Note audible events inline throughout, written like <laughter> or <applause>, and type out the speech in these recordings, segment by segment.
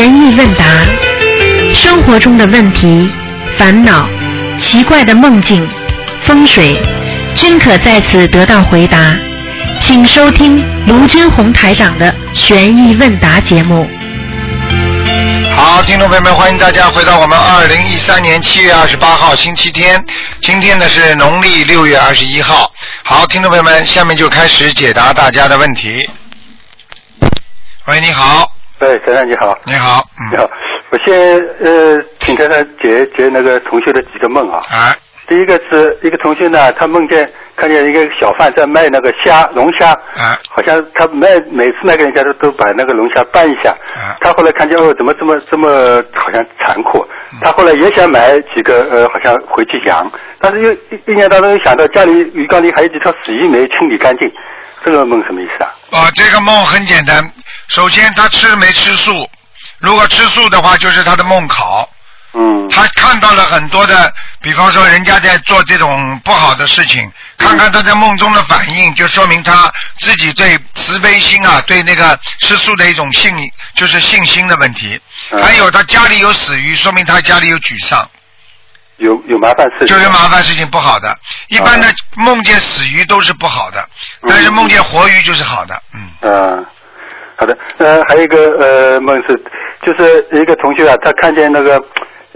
意问答，生活中的问题、烦恼、奇怪的梦境、风水，均可在此得到回答。请收听卢军红台长的悬疑问答节目。好，听众朋友们，欢迎大家回到我们二零一三年七月二十八号星期天，今天呢是农历六月二十一号。好，听众朋友们，下面就开始解答大家的问题。喂，你好，对，台长你好，你好，嗯，你好，我先呃，请台长解解那个同学的几个梦啊。哎，第一个是一个同学呢，他梦见看见一个小贩在卖那个虾，龙虾，啊，好像他卖每次卖给人家都都把那个龙虾拌一下。啊他后来看见哦，怎么这么这么好像残酷？嗯他后来也想买几个呃，好像回去养，但是又一一年当中又想到家里鱼缸里还有几条死鱼没清理干净，这个梦什么意思啊？哦，这个梦很简单，首先他吃没吃素，如果吃素的话，就是他的梦考。嗯他看到了很多的，比方说人家在做这种不好的事情，看看他在梦中的反应，就说明他自己对慈悲心啊，对那个吃素的一种信，就是信心的问题。嗯还有他家里有死鱼，说明他家里有沮丧，有有麻烦事情。就是麻烦事情不好的。一般的梦见死鱼都是不好的，但是梦见活鱼就是好的。嗯，嗯，好的。呃，还有一个呃梦是，就是一个同学啊，他看见那个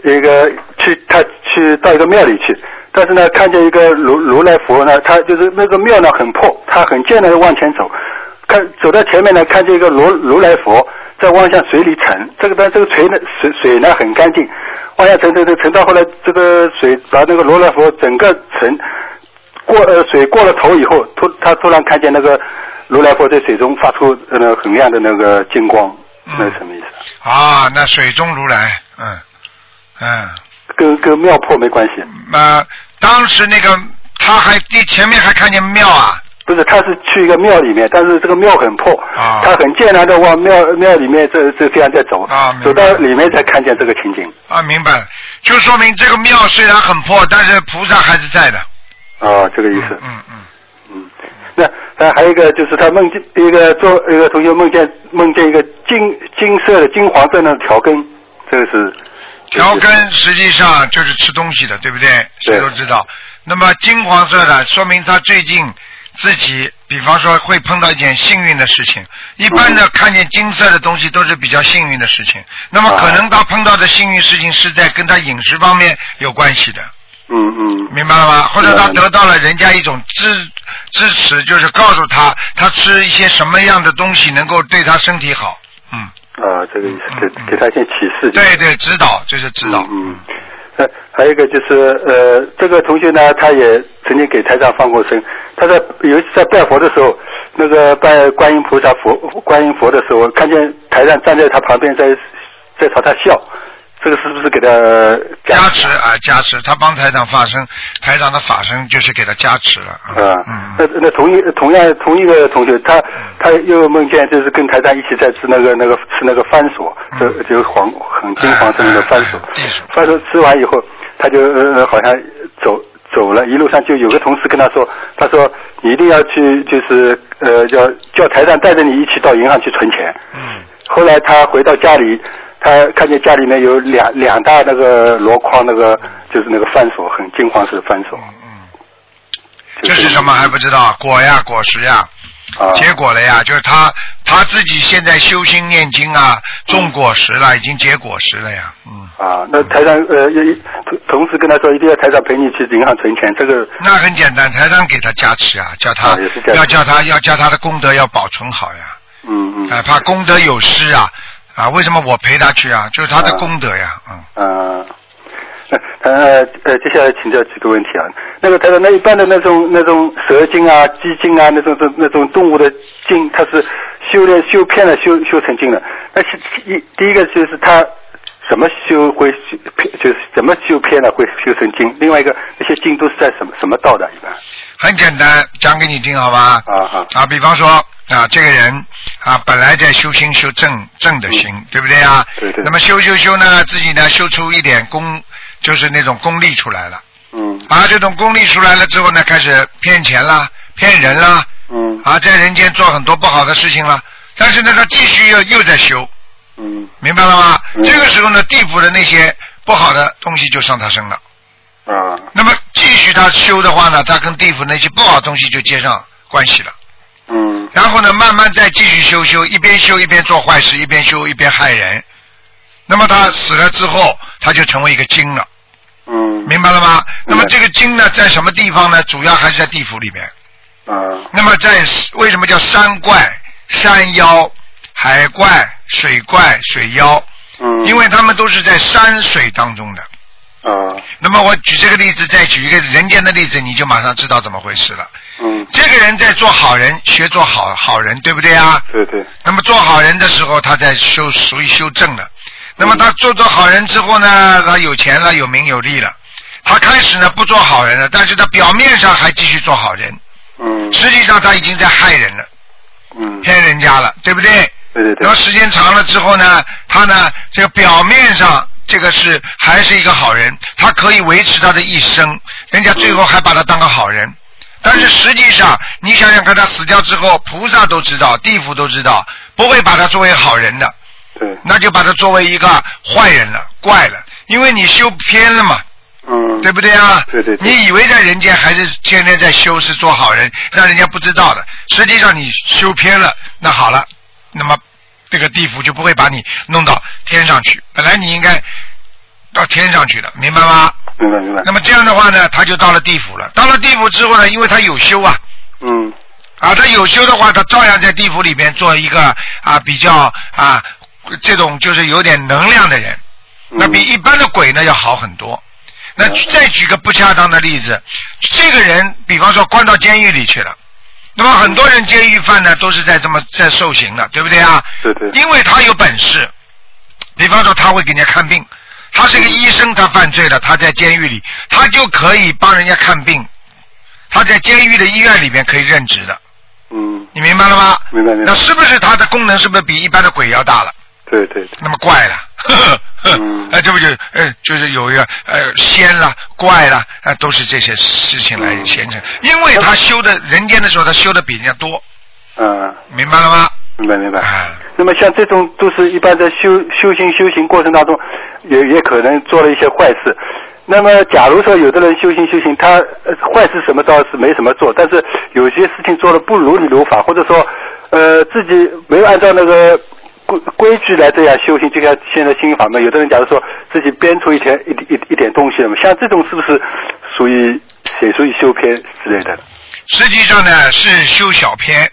一个去他去到一个庙里去，但是呢，看见一个如如来佛呢，他就是那个庙呢很破，他很艰难的往前走，看走到前面呢，看见一个如如来佛在往向水里沉，这个但这个水呢水水呢很干净，往下沉沉沉沉到后来，这个水把那个如来佛整个沉。过呃水过了头以后，突他突然看见那个如来佛在水中发出呃那个很亮的那个金光，嗯那是什么意思啊？啊，那水中如来，嗯嗯。跟跟庙破没关系，呃，当时那个他还第前面还看见庙啊，不是，他是去一个庙里面，但是这个庙很破，啊他很艰难的往庙庙里面这这这样在走，啊走到里面才看见这个情景。啊，明白了，就说明这个庙虽然很破，但是菩萨还是在的。啊，这个意思。嗯嗯，嗯，那那还有一个就是他梦见一个做一个同学梦见梦见一个金金色的金黄色的条根，这个是条根实际上就是吃东西的，对不对？谁都知道。那么金黄色的，说明他最近自己，比方说会碰到一件幸运的事情。一般的看见金色的东西都是比较幸运的事情。那么可能他碰到的幸运事情是在跟他饮食方面有关系的。嗯嗯明白了吗？或者他得到了人家一种支支持，就是告诉他他吃一些什么样的东西能够对他身体好。嗯，啊，这个意思，给给他一些启示。对对，指导就是指导。嗯嗯。呃，还有一个就是呃，这个同学呢，他也曾经给台长放过生。他在尤其在拜佛的时候，那个拜观音菩萨佛观音佛的时候，看见台上站在他旁边在在朝他笑，这个是不是给他加持？啊，加持，他帮台长发声，台长的法声就是给他加持了。啊，嗯那那同一同样同一个同学，他他又梦见就是跟台长一起在吃那个那个吃那个番薯，就嗯。就是黄很金黄色那个番薯，番薯吃完以后，他就呃好像走走了，一路上就有个同事跟他说，他说你一定要去就是呃叫叫台长带着你一起到银行去存钱。嗯。后来他回到家里，他看见家里面有两两大那个箩筐，那个就是那个番薯，很金黄色的番薯。嗯嗯，这是什么还不知道？果呀，果实呀，啊，结果了呀，就是他他自己现在修心念经啊，种果实了，已经结果实了呀。嗯，啊，那台长呃，一同同时跟他说，一定要台长陪你去银行存钱，这个那很简单，台长给他加持啊，叫他要叫他要叫他的功德要保存好呀。嗯嗯哎，怕功德有失啊啊！为什么我陪他去啊？就是他的功德呀，嗯。啊，那呃呃，接下来请教几个问题啊。那个他的，那一般的那种那种蛇精啊、鸡精啊，那种那那种动物的精，它是修炼修偏了修修成精的。那是一第一个就是他怎么修会修偏，就是怎么修偏了会修成精。另外一个那些精都是在什么什么道的一般？很简单，讲给你听好吧？啊啊啊，比方说啊，这个人啊，本来在修心修正正的心，对不对啊？嗯对对那么修修修呢，自己呢修出一点功，就是那种功力出来了。嗯啊，这种功力出来了之后呢，开始骗钱啦，骗人啦，嗯啊，在人间做很多不好的事情了。但是呢，他继续又又在修，嗯明白了吗？嗯这个时候呢，地府的那些不好的东西就上他身了。啊那么继续他修的话呢，他跟地府那些不好的东西就接上关系了。嗯然后呢，慢慢再继续修修，一边修一边做坏事，一边修一边害人。那么他死了之后，他就成为一个精了，嗯明白了吗？那么这个精呢，在什么地方呢？主要还是在地府里面。啊那么在为什么叫山怪、山妖、海怪、水怪、水妖？嗯，因为他们都是在山水当中的。啊那么我举这个例子，再举一个人间的例子，你就马上知道怎么回事了。嗯这个人在做好人，学做好好人，对不对啊？对对那么做好人的时候，他在修属于修正了。那么他做做好人之后呢，他有钱了，有名有利了。他开始呢不做好人了，但是他表面上还继续做好人，嗯实际上他已经在害人了，嗯骗人家了，对不对？对对对然后时间长了之后呢，他呢这个表面上这个是还是一个好人，他可以维持他的一生，人家最后还把他当个好人。但是实际上，你想想看，他死掉之后，菩萨都知道，地府都知道，不会把他作为好人的，对。那就把他作为一个坏人了，怪了，因为你修偏了嘛，嗯。对不对啊？对对对。你以为在人间还是天天在修是做好人，让人家不知道的，实际上你修偏了，那好了，那么这个地府就不会把你弄到天上去，本来你应该到天上去的，明白吗？明白明白。那么这样的话呢，他就到了地府了。到了地府之后呢，因为他有修啊，嗯。啊，他有修的话，他照样在地府里面做一个啊比较啊这种就是有点能量的人，嗯。那比一般的鬼呢要好很多。那再举个不恰当的例子，这个人比方说关到监狱里去了，那么很多人监狱犯呢都是在这么在受刑的，对不对啊？对对因为他有本事，比方说他会给人家看病，他是个医生，他犯罪了，他在监狱里，他就可以帮人家看病，他在监狱的医院里面可以任职的，嗯你明白了吗？明白明白那是不是他的功能是不是比一般的鬼要大了？对对对。那么怪了，呵呵呵嗯。呃，<laughs> 这不就呃就是有一个呃仙啦怪了，呃都是这些事情来嗯。形成，因为他修的人间的时候，他修的比人家多，嗯。明白了吗？明白明白。啊，那么像这种都是一般在修修行修行过程当中，也也可能做了一些坏事。那么，假如说有的人修行修行，他呃坏事什么倒是没什么做，但是有些事情做的不如理如法，或者说呃自己没有按照那个规规矩来这样修行，就像现在心法门，有的人假如说自己编出一点一一一点东西了嘛，像这种是不是属于也属于修篇之类的实际上呢是修小篇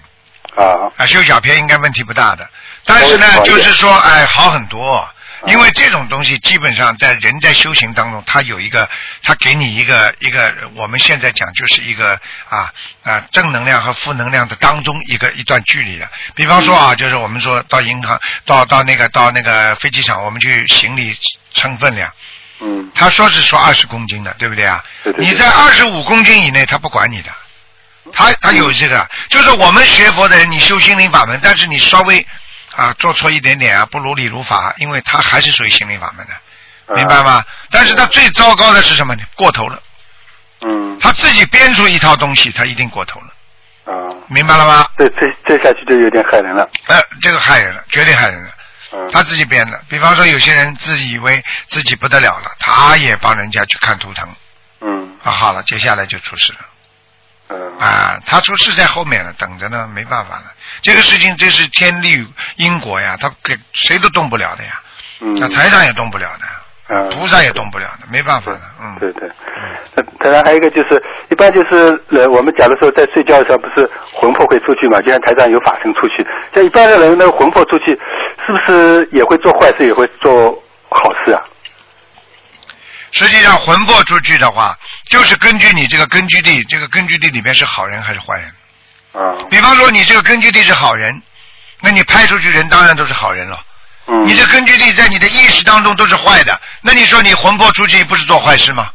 啊？啊，修小篇应该问题不大的，但是呢就是说哎好很多。因为这种东西基本上在人在修行当中，它有一个，它给你一个一个，我们现在讲就是一个啊啊正能量和负能量的当中一个一段距离的。比方说啊，就是我们说到银行，到到那个到那个飞机场，我们去行李称分量，嗯他说是说二十公斤的，对不对啊？对对对你在二十五公斤以内，他不管你的。他他有这个，就是我们学佛的人，你修心灵法门，但是你稍微啊做错一点点啊，不如理如法，因为他还是属于心灵法门的，啊明白吗？但是他最糟糕的是什么呢？过头了，嗯他自己编出一套东西，他一定过头了，啊，明白了吗？这这这下去就有点害人了。呃，这个害人了，绝对害人了。嗯他自己编的，比方说有些人自以为自己不得了了，他也帮人家去看图腾，嗯啊，好了，接下来就出事了。嗯啊，他出事在后面了，等着呢，没办法了。这个事情这是天律因果呀，他给谁都动不了的呀，嗯，那台长也动不了的，嗯菩萨也动不了的，没办法的，嗯。对对，那当然还有一个就是，一般就是呃，我们假如说在睡觉的时候，不是魂魄会出去嘛？就像台上有法身出去，像一般的人，那个魂魄出去，是不是也会做坏事，也会做好事啊？实际上魂魄出去的话，就是根据你这个根据地，这个根据地里面是好人还是坏人。啊，比方说你这个根据地是好人，那你派出去人当然都是好人了。嗯，你这根据地在你的意识当中都是坏的，那你说你魂魄出去不是做坏事吗？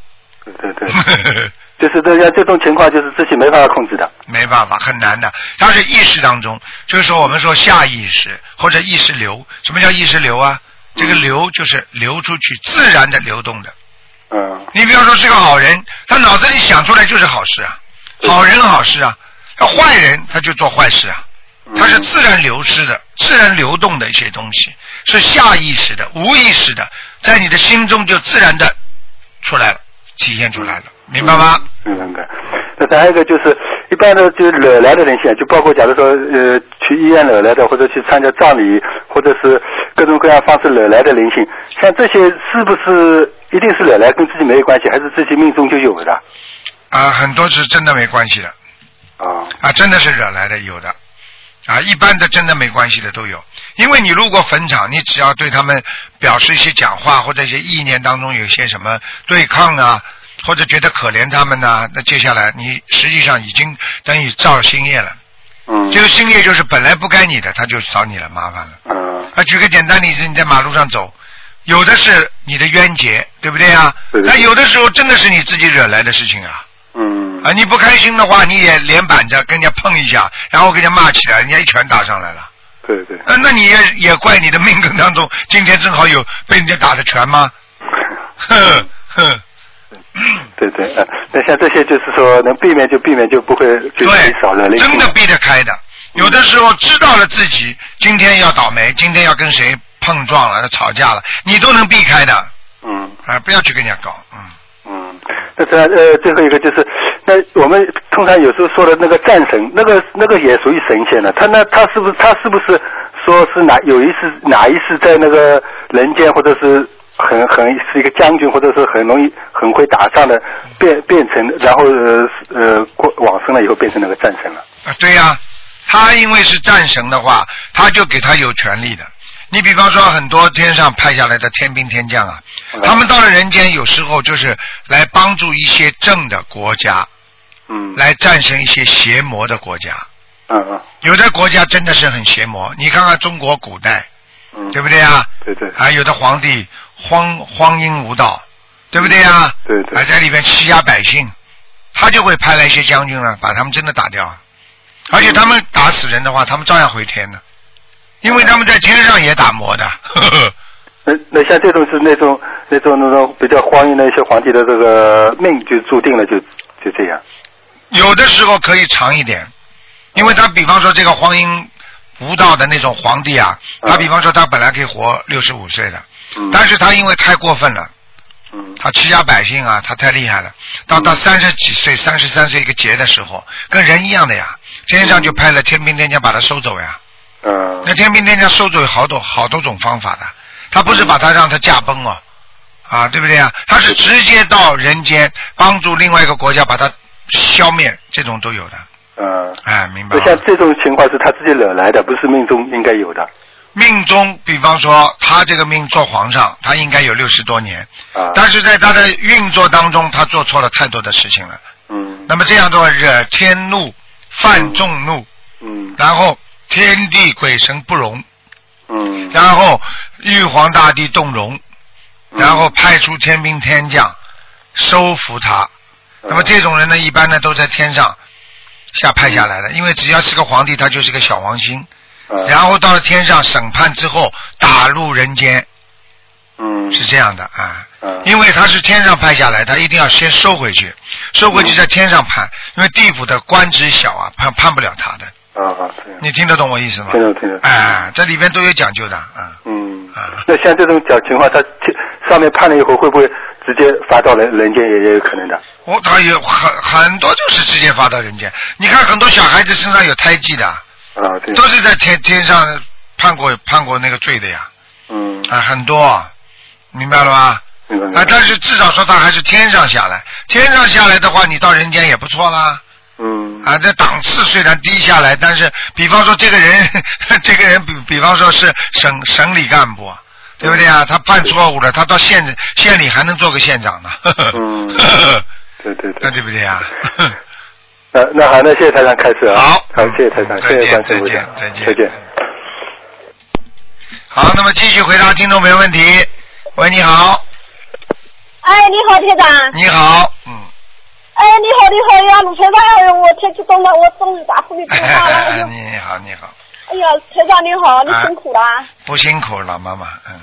对对对，<laughs> 就是这样，这种情况就是自己没办法控制的。没办法，很难的。它是意识当中，就是说我们说下意识或者意识流。什么叫意识流啊？这个流就是流出去，自然的流动的。嗯你比方说是个好人，他脑子里想出来就是好事啊，好人好事啊。那坏人他就做坏事啊，嗯他是自然流失的，自然流动的一些东西，是下意识的、无意识的，在你的心中就自然的出来了，体现出来了，明白吗？嗯，明白。那再还有一个就是，一般的就惹来的人性，就包括假如说呃去医院惹来的，或者去参加葬礼，或者是各种各样方式惹来的灵性，像这些是不是一定是惹来，跟自己没有关系，还是自己命中就有的？啊，很多是真的没关系的，啊，啊，真的是惹来的有的，啊，一般的真的没关系的都有。因为你路过坟场，你只要对他们表示一些讲话或者一些意念当中有些什么对抗啊，或者觉得可怜他们呐、那接下来你实际上已经等于造新业了。嗯，这个新业就是本来不该你的，他就找你了，麻烦了。嗯啊，举个简单例子，你在马路上走，有的是你的冤结，对不对啊？那有的时候真的是你自己惹来的事情啊。嗯啊，你不开心的话，你也脸板着跟人家碰一下，然后跟人家骂起来，人家一拳打上来了。对对，啊，那你也也怪你的命根当中，今天正好有被人家打的拳吗？<laughs> 哼哼，对对，啊，那像这些就是说能避免就避免，就不会对，真的避得开的。有的时候知道了自己今天要倒霉，今天要跟谁碰撞了、吵架了，你都能避开的。嗯啊，不要去跟人家搞，嗯。嗯，那这呃最后一个就是，那我们通常有时候说的那个战神，那个那个也属于神仙了。他那他是不是他是不是说是哪有一次哪一次在那个人间，或者是很很是一个将军，或者是很容易很会打仗的，变变成然后呃呃过往生了以后变成那个战神了。啊，对呀、他因为是战神的话，他就给他有权利的。你比方说，很多天上派下来的天兵天将啊，嗯他们到了人间，有时候就是来帮助一些正的国家，嗯来战胜一些邪魔的国家。嗯嗯有的国家真的是很邪魔，你看看中国古代，嗯，对不对啊？对对啊，有的皇帝荒荒淫无道，对不对啊？对对还在里面欺压百姓，他就会派来一些将军呢，把他们真的打掉。而且他们打死人的话，他们照样回天的，因为他们在天上也打磨的。呵呵那那像这种是那种那种那种比较荒淫的一些皇帝的这个命就注定了就就这样。有的时候可以长一点，因为他比方说这个荒淫无道的那种皇帝啊，嗯他比方说他本来可以活六十五岁的，嗯但是他因为太过分了。嗯他欺压百姓啊，他太厉害了。到到三十几岁、三十三岁一个劫的时候，跟人一样的呀，天上就派了天兵天将把他收走呀。嗯那天兵天将收走有好多好多种方法的，他不是把他让他驾崩哦，啊，对不对啊？他是直接到人间帮助另外一个国家把他消灭，这种都有的。嗯。哎，明白像这种情况是他自己惹来的，不是命中应该有的命中，比方说他这个命做皇上，他应该有六十多年，啊。但是在他的运作当中，他做错了太多的事情了。嗯那么这样的话，惹天怒，犯众怒，嗯然后天地鬼神不容，嗯，然后玉皇大帝动容，嗯。然后派出天兵天将收服他。嗯。那么这种人呢，一般呢都在天上下派下来的，因为只要是个皇帝，他就是个小王星。嗯。然后到了天上审判之后，打入人间，嗯。是这样的啊。嗯。因为他是天上派下来，他一定要先收回去，收回去在天上判，因为地府的官职小啊，判判不了他的。啊啊对，你听得懂我意思吗？听得懂听得懂哎，这里边都有讲究的，啊。嗯啊，那像这种讲情况，他天上面判了以后，会不会直接发到人人间也也有可能的？我他有很很多就是直接发到人间。你看很多小孩子身上有胎记的，啊对，都是在天天上判过判过那个罪的呀，嗯啊，很多，明白了吗？啊，明白啊但是至少说他还是天上下来，天上下来的话，你到人间也不错啦。嗯啊，这档次虽然低下来，但是比方说这个人，<laughs> 这个人比比方说是省省里干部，啊对不对啊？他犯错误了，他到县县里还能做个县长呢。嗯 <laughs> 对对那对。不对啊？<laughs> 那那好，那谢谢台长开始啊。好好，谢谢台长，再谢谢见再见再见再见。好，那么继续回答听众朋友问题。喂，你好，哎，你好，台长。你好，嗯，哎，你好，你好呀，鲁台长，哎呦，我太激动了，我终于打通你电话了。哎呦，<laughs> 你好，你好，哎呀，台长你好，你哎辛苦了。不辛苦，老妈妈，嗯，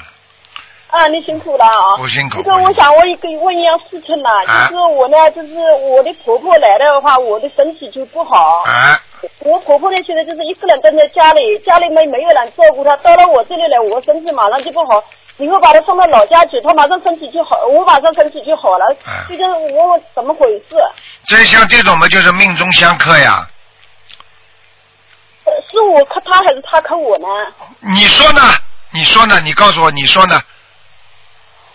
啊，你辛苦了啊！不辛苦这个我想问一个问一样事情呢，啊就是我呢，就是我的婆婆来了的话，我的身体就不好。啊，我婆婆呢，现在就是一个人蹲在家里，家里面没有人照顾她。到了我这里来，我身体马上就不好。以后把他送到老家去，他马上身体就好，我马上身体就好了。哎这个我怎么回事？这像这种嘛，就是命中相克呀。呃是我克他还是他克我呢？你说呢？你说呢？你告诉我，你说呢？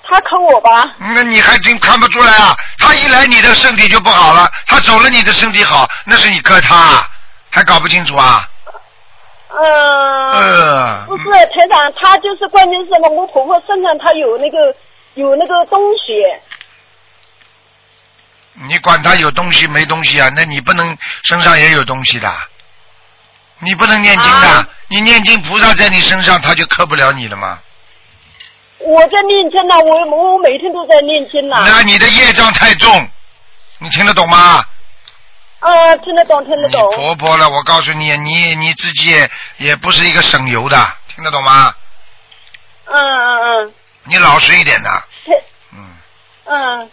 他克我吧？那你还真看不出来啊？他一来，你的身体就不好了；他走了，你的身体好，那是你克他，还搞不清楚啊？不是台长，他就是关键是什么？我婆婆身上她有那个有那个东西。你管他有东西没东西啊？那你不能身上也有东西的，你不能念经的。啊你念经，菩萨在你身上，他就克不了你了吗？我在念经呢，我我每天都在念经呢。那你的业障太重，你听得懂吗？啊，听得懂，听得你懂。婆婆了，我告诉你，你你自己也也不是一个省油的，听得懂吗？嗯嗯嗯，你老实一点的，台嗯嗯，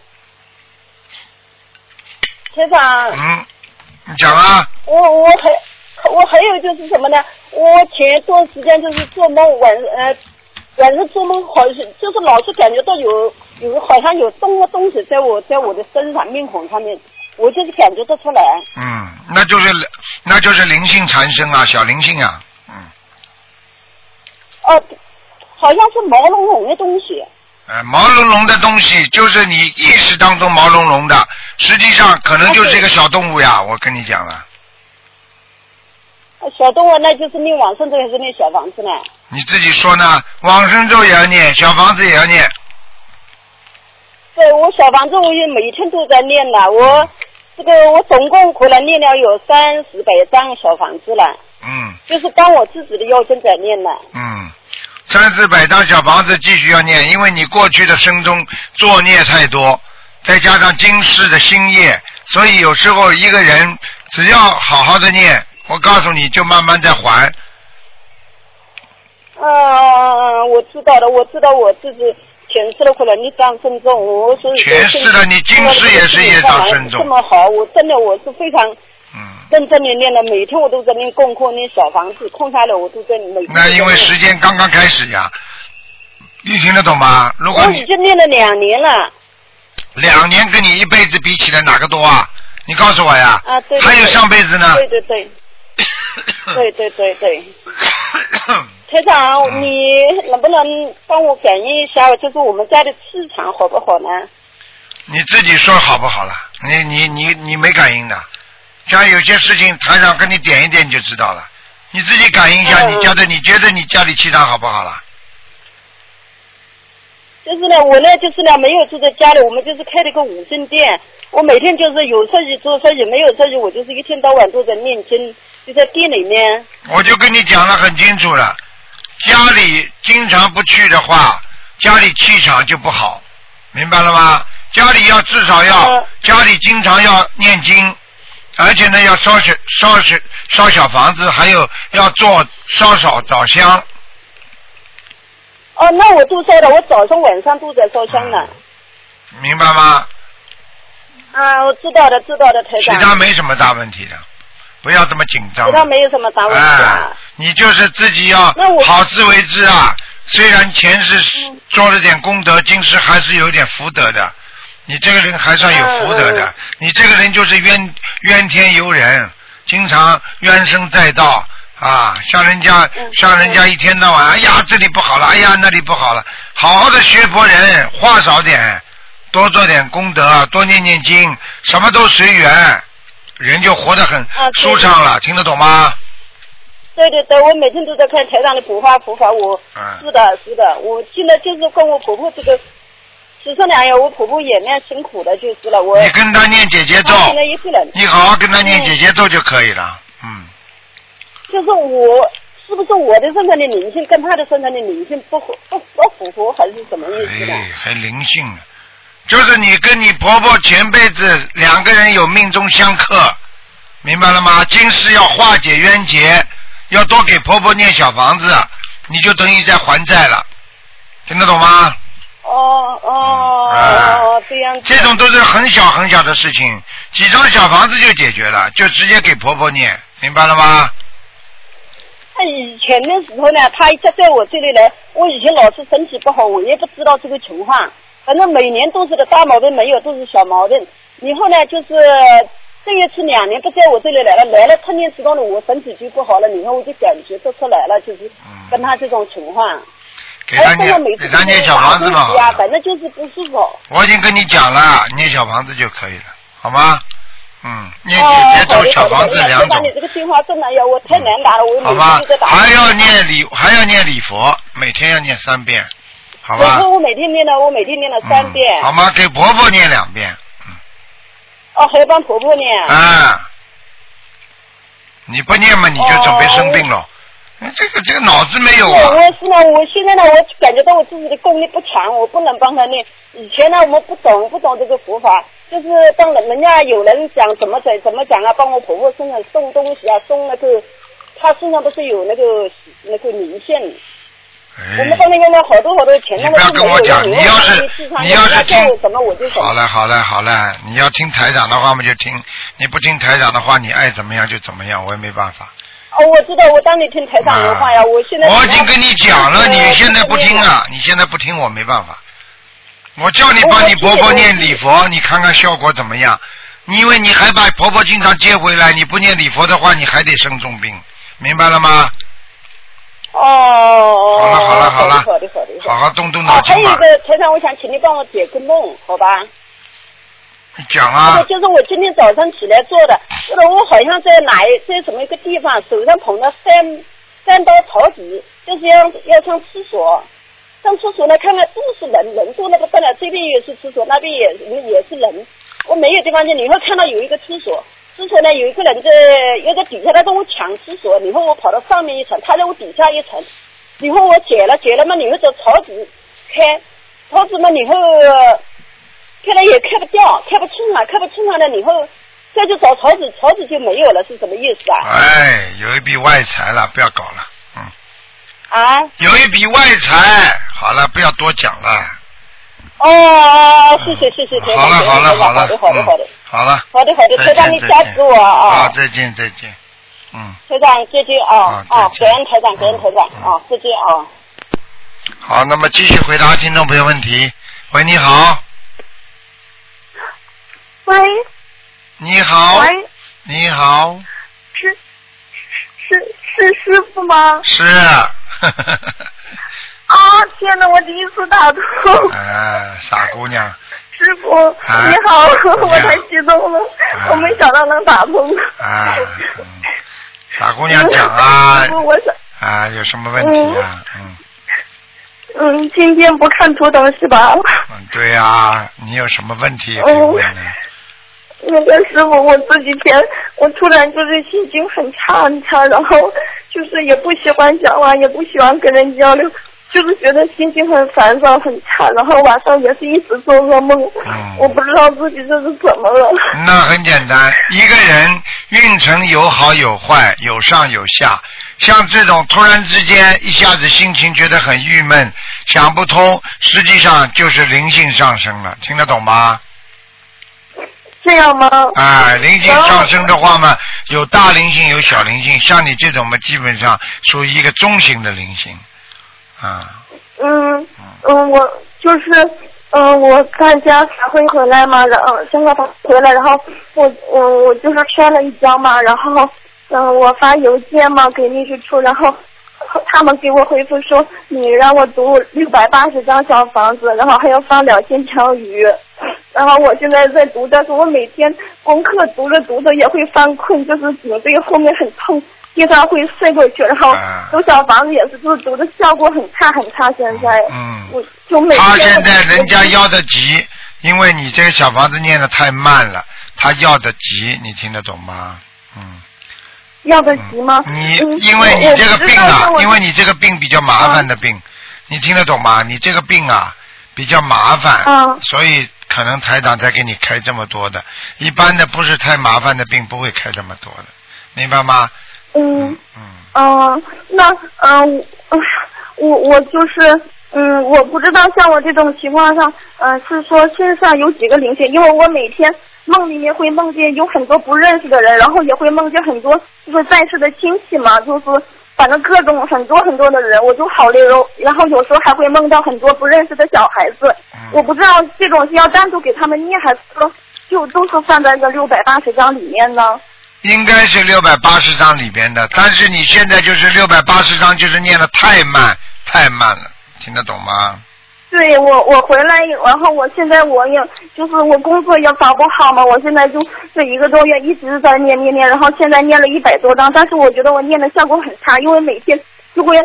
台长，嗯，你讲啊，我我还我还有就是什么呢？我前一段时间就是做梦晚呃晚上做梦好像就是老是感觉到有有好像有动个东西在我在我的身上面孔上面，我就是感觉得出来。嗯，那就是那就是灵性缠身啊，小灵性啊，嗯，哦、好像是毛茸茸的东西。呃，毛茸茸的东西就是你意识当中毛茸茸的，实际上可能就是一个小动物呀，我跟你讲了，小动物那就是念往生咒还是念小房子呢？你自己说呢？往生咒也要念，小房子也要念，对我小房子我也每天都在念呢，我这个我总共可能念了有三十百张小房子了，嗯就是帮我自己的腰间在念了。嗯，三四百张小房子继续要念，因为你过去的生中作孽太多，再加上今世的新业，所以有时候一个人只要好好的念，我告诉你就慢慢在还。嗯嗯嗯，我知道了，我知道我自己前世的可能业障深重，我所以前世的你今世也是业障深重这么好，我真的我是非常嗯，认真的念了，每天我都在念功课，念小房子，空下来我都在每那因为时间刚刚开始呀，你听得懂吗？如果我已经念了两年了。两年跟你一辈子比起来哪个多啊？你告诉我呀。啊，对对还有上辈子呢。对对对，对对对 <laughs> 对。<laughs> 台长，嗯你能不能帮我感应一下，就是我们家的气场好不好呢？你自己说好不好了？你你你你没感应的，像有些事情台长跟你点一点你就知道了。你自己感应一下，嗯你觉得你觉得你家里气场好不好了？就是呢，我呢就是呢没有住在家里，我们就是开了个五金店。我每天就是有生意做生意，没有生意我就是一天到晚都在念经，就在店里面。我就跟你讲的很清楚了，家里经常不去的话，家里气场就不好，明白了吗？家里要至少要嗯家里经常要念经，而且呢要烧小烧小烧小房子，还有要做烧烧早香。哦，那我都烧了，我早上晚上都在烧香呢。明白吗？啊，我知道的，知道的，台其长。他没什么大问题的，不要这么紧张其。他没有什么大问题哎啊。，你就是自己要好自为之啊！虽然前世嗯做了点功德，今世还是有点福德的。你这个人还算有福德的，嗯你这个人就是怨怨天尤人，经常怨声载道啊！像人家嗯像人家一天到晚，哎呀这里不好了，哎呀那里不好了，好好的学佛人，话少点，多做点功德，多念念经，什么都随缘，人就活得很舒畅了，听得懂吗？对对对，我每天都在看台上的普法普法，我、嗯是的，是的，我现在就是跟我婆婆这个只剩两样，我婆婆也蛮辛苦的，就是了，我你跟她念姐姐咒，你好好跟她念姐姐咒就可以了。嗯，就是我是不是我的身上的灵性跟她的身上的灵性不合不不符合，还是什么意思呢？哎，还灵性呢，就是你跟你婆婆前辈子两个人有命中相克，明白了吗？今世要化解冤结，要多给婆婆念小房子，你就等于在还债了，听得懂吗？哦哦啊哦，这样子。这种都是很小很小的事情，几张小房子就解决了，就直接给婆婆念，明白了吗？他以前的时候呢，他一直在我这里来，我以前老是身体不好，我也不知道这个情况。反正每年都是个大毛病没有，都是小毛病。以后呢，就是这一次两年不在我这里来了，来了突然知道了我身体就不好了，你看我就感觉得出来了，就是跟他这种情况。给他念给他念小房子嘛。啊，反正就是不舒服。我已经跟你讲了，念小房子就可以了，好吗？嗯，念哦，姐姐咒、小房子两种好的哎呀你，这个电话真的呀，我太难打了，我每好吧。还要念礼，还要念礼佛，每天要念三遍，好吧？我每天念了，我每天念了三遍嗯。。好吗？给婆婆念两遍，哦，还要帮婆婆念。啊，你不念嘛，你就准备生病了。你这个这个脑子没有啊？我是呢，我现在呢，我感觉到我自己的功力不强，我不能帮他念。以前呢，我们不懂不懂这个佛法，就是帮人人家有人讲怎么怎怎么讲啊，帮我婆婆身上送东西啊，送那个，她身上不是有那个那个灵线，我们哎，帮他用了好多好多钱，你不要跟我讲，你要是你要是听什么我就。好了好了好了，你要听台长的话嘛就听，你不听台长的话，你爱怎么样就怎么样，我也没办法。哦，我知道，我当你听台长的话呀，啊我现在我已经跟你讲了，呃你现在不听啊，你现在不听我没办法。我叫你帮你婆婆念礼佛，你看看效果怎么样？你因为你还把婆婆经常接回来，你不念礼佛的话，你还得生重病，明白了吗？哦哦。好了好了好了好的好的。好好动动哦脑，筋吧。还有一个台长，我想请你帮我解个梦，好吧？你讲啊，就是我今天早上起来做的，这个我好像在哪一在什么一个地方，手上捧了三三刀草纸，就是要要上厕所。上厕所呢，看看都是人，人多的不得了，这边也是厕所，那边也也是人。我没有地方去，你会看到有一个厕所，厕所呢有一个人在，有个底下他跟我抢厕所，以后我跑到上面一层，他在我底下一层，以后我解了解了嘛，以后找草纸开，草纸嘛以后开了也开不掉，开不清啊，开不清啊了以后再去找草纸，草纸就没有了，是什么意思啊？哎，有一笔外财了，不要搞了，嗯，啊？有一笔外财，好了，不要多讲了。哦哦，谢谢谢谢好了，好了好了好了，的好的好的嗯，好了。好的好的，再台长你见。加持我啊。啊，，再见再见，嗯，台长再见。啊啊感恩台长感恩台长。嗯啊，再见啊。好，那么继续回答听众朋友问题。喂，你好，喂。你好，喂，你好，是是是师傅吗？是，<laughs> 啊，天哪，我第一次打通。哎，傻姑娘，师傅，哎你好，<laughs> 我太激动了，哎我没想到能打通。哎，嗯傻姑娘讲啊我想，啊，有什么问题啊？嗯嗯，今天不看图腾是吧？嗯，对呀、你有什么问题可以问呢？那个师傅，我这几天我突然就是心情很差很差，然后就是也不喜欢讲话，也不喜欢跟人交流，就是觉得心情很烦躁很差，然后晚上也是一直做噩梦，嗯我不知道自己这是怎么了。那很简单，一个人运程有好有坏，有上有下。像这种突然之间一下子心情觉得很郁闷，想不通，实际上就是灵性上升了，听得懂吗？这样吗？哎，灵性上升的话嘛，有大灵性，有小灵性。像你这种嘛，基本上属于一个中型的灵性，啊，嗯嗯，我就是嗯，我参加法会回来嘛，然后参加法会回来，然后我我我就是摔了一张嘛，然后嗯，我发邮件嘛给秘书处，然后他们给我回复说你让我读六百八十张小房子，然后还要放两千条鱼。然后我现在在读，但是我每天功课读着读着也会犯困，就是颈椎后面很痛，经常会睡过去，然后啊读小房子也是，就是读的效果很差很差。现在，嗯我就每天他现在人家要的急，因为你这个小房子念的太慢了，他要的急，你听得懂吗？嗯。要的急吗？你嗯因为你这个病啊，因为你你这个病比较麻烦的病，你听得懂吗？你这个病啊比较麻烦，嗯所以可能台长才给你开这么多的，一般的不是太麻烦的病不会开这么多的，明白吗？嗯。嗯，嗯，那嗯我我我就是嗯，我不知道像我这种情况上，嗯、是说身上有几个灵性，因为我每天梦里面会梦见有很多不认识的人，然后也会梦见很多就是在世的亲戚嘛，就是反正各种很多很多的人，我就好累然后然后有时候还会梦到很多不认识的小孩子，嗯。我不知道这种是要单独给他们念，还是说就都是放在这六百八十章里面呢？应该是六百八十章里边的，但是你现在就是六百八十章，就是念的太慢太慢了，听得懂吗？对我，我回来，然后我现在我也就是我工作也找不好嘛，我现在就这一个多月一直在念念念，然后现在念了一百多章，但是我觉得我念的效果很差，因为每天就会，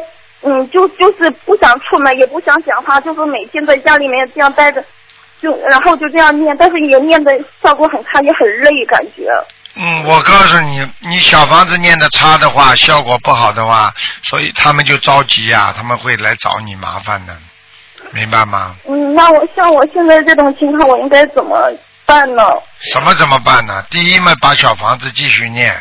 嗯，就就是不想出门，也不想讲话，就是每天在家里面这样待着，就然后就这样念，但是也念的效果很差，也很累，感觉。嗯，我告诉你，你小房子念的差的话，效果不好的话，所以他们就着急呀、他们会来找你麻烦的，明白吗？嗯，那我像我现在这种情况，我应该怎么办呢？什么怎么办呢？第一嘛，把小房子继续念，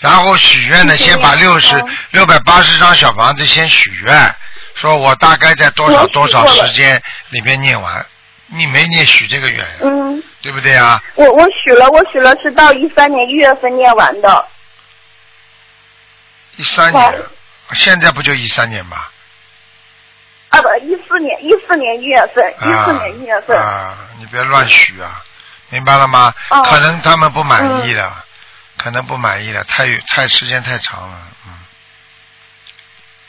然后许愿呢，先把六十嗯六百八十张小房子先许愿，说我大概在多少多少时间里面念完，你没念许这个愿，嗯，对不对啊？我我许了，我许了是到一三年一月份念完的。一三年，现在不就一三年吗？啊不，一四年一四年一月份，一四年一月份。啊，你别乱许啊，明白了吗？哦可能他们不满意了，可能不满意了，太太时间太长了，嗯。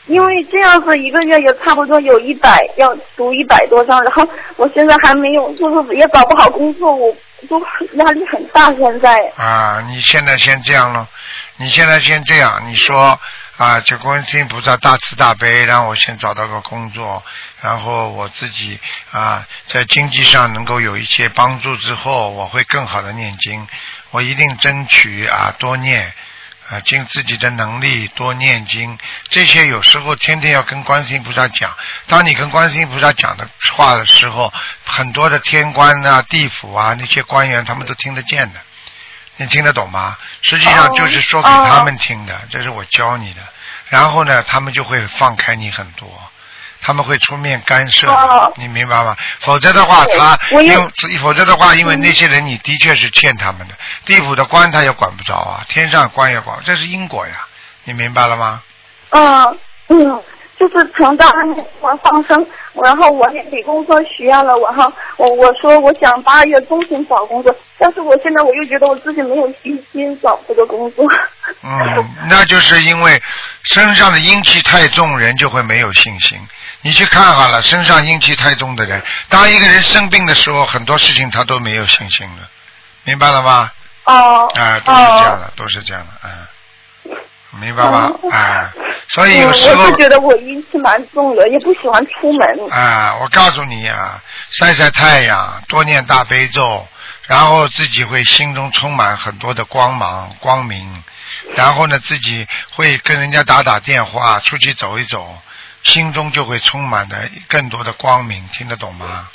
因为这样子一个月也差不多有一百，要读一百多章，然后我现在还没有，就是也找不好工作，我都压力很大。现在，啊，你现在先这样咯，你现在先这样，你说啊，这观世音菩萨大慈大悲，让我先找到个工作，然后我自己啊，在经济上能够有一些帮助之后，我会更好的念经，我一定争取啊多念。啊，尽自己的能力多念经，这些有时候天天要跟观世音菩萨讲。当你跟观世音菩萨讲的话的时候，很多的天官啊、地府啊那些官员他们都听得见的。你听得懂吗？实际上哦就是说给他们听的，这是我教你的。然后呢，他们就会放开你很多，他们会出面干涉，哦你明白吗？否则的话，他因为否则的话，因为嗯那些人你的确是欠他们的，地府的官他也管不着啊，天上官也管，这是因果呀，你明白了吗？嗯嗯，就是从大我放生，然后我也给工作许愿了，然后我我说我想八月中旬找工作，但是我现在我又觉得我自己没有信心找这个工作。嗯，那就是因为身上的阴气太重，人就会没有信心。你去看好了，身上阴气太重的人，当一个人生病的时候，很多事情他都没有信心了，明白了吗？哦。啊、都是这样的，都是这样的，啊，明白吗？哦啊、所以嗯，有时候我就觉得我阴气蛮重的，也不喜欢出门。啊，我告诉你啊，晒晒太阳，多念大悲咒，然后自己会心中充满很多的光芒、光明，然后呢，自己会跟人家打打电话，出去走一走，心中就会充满的更多的光明，听得懂吗？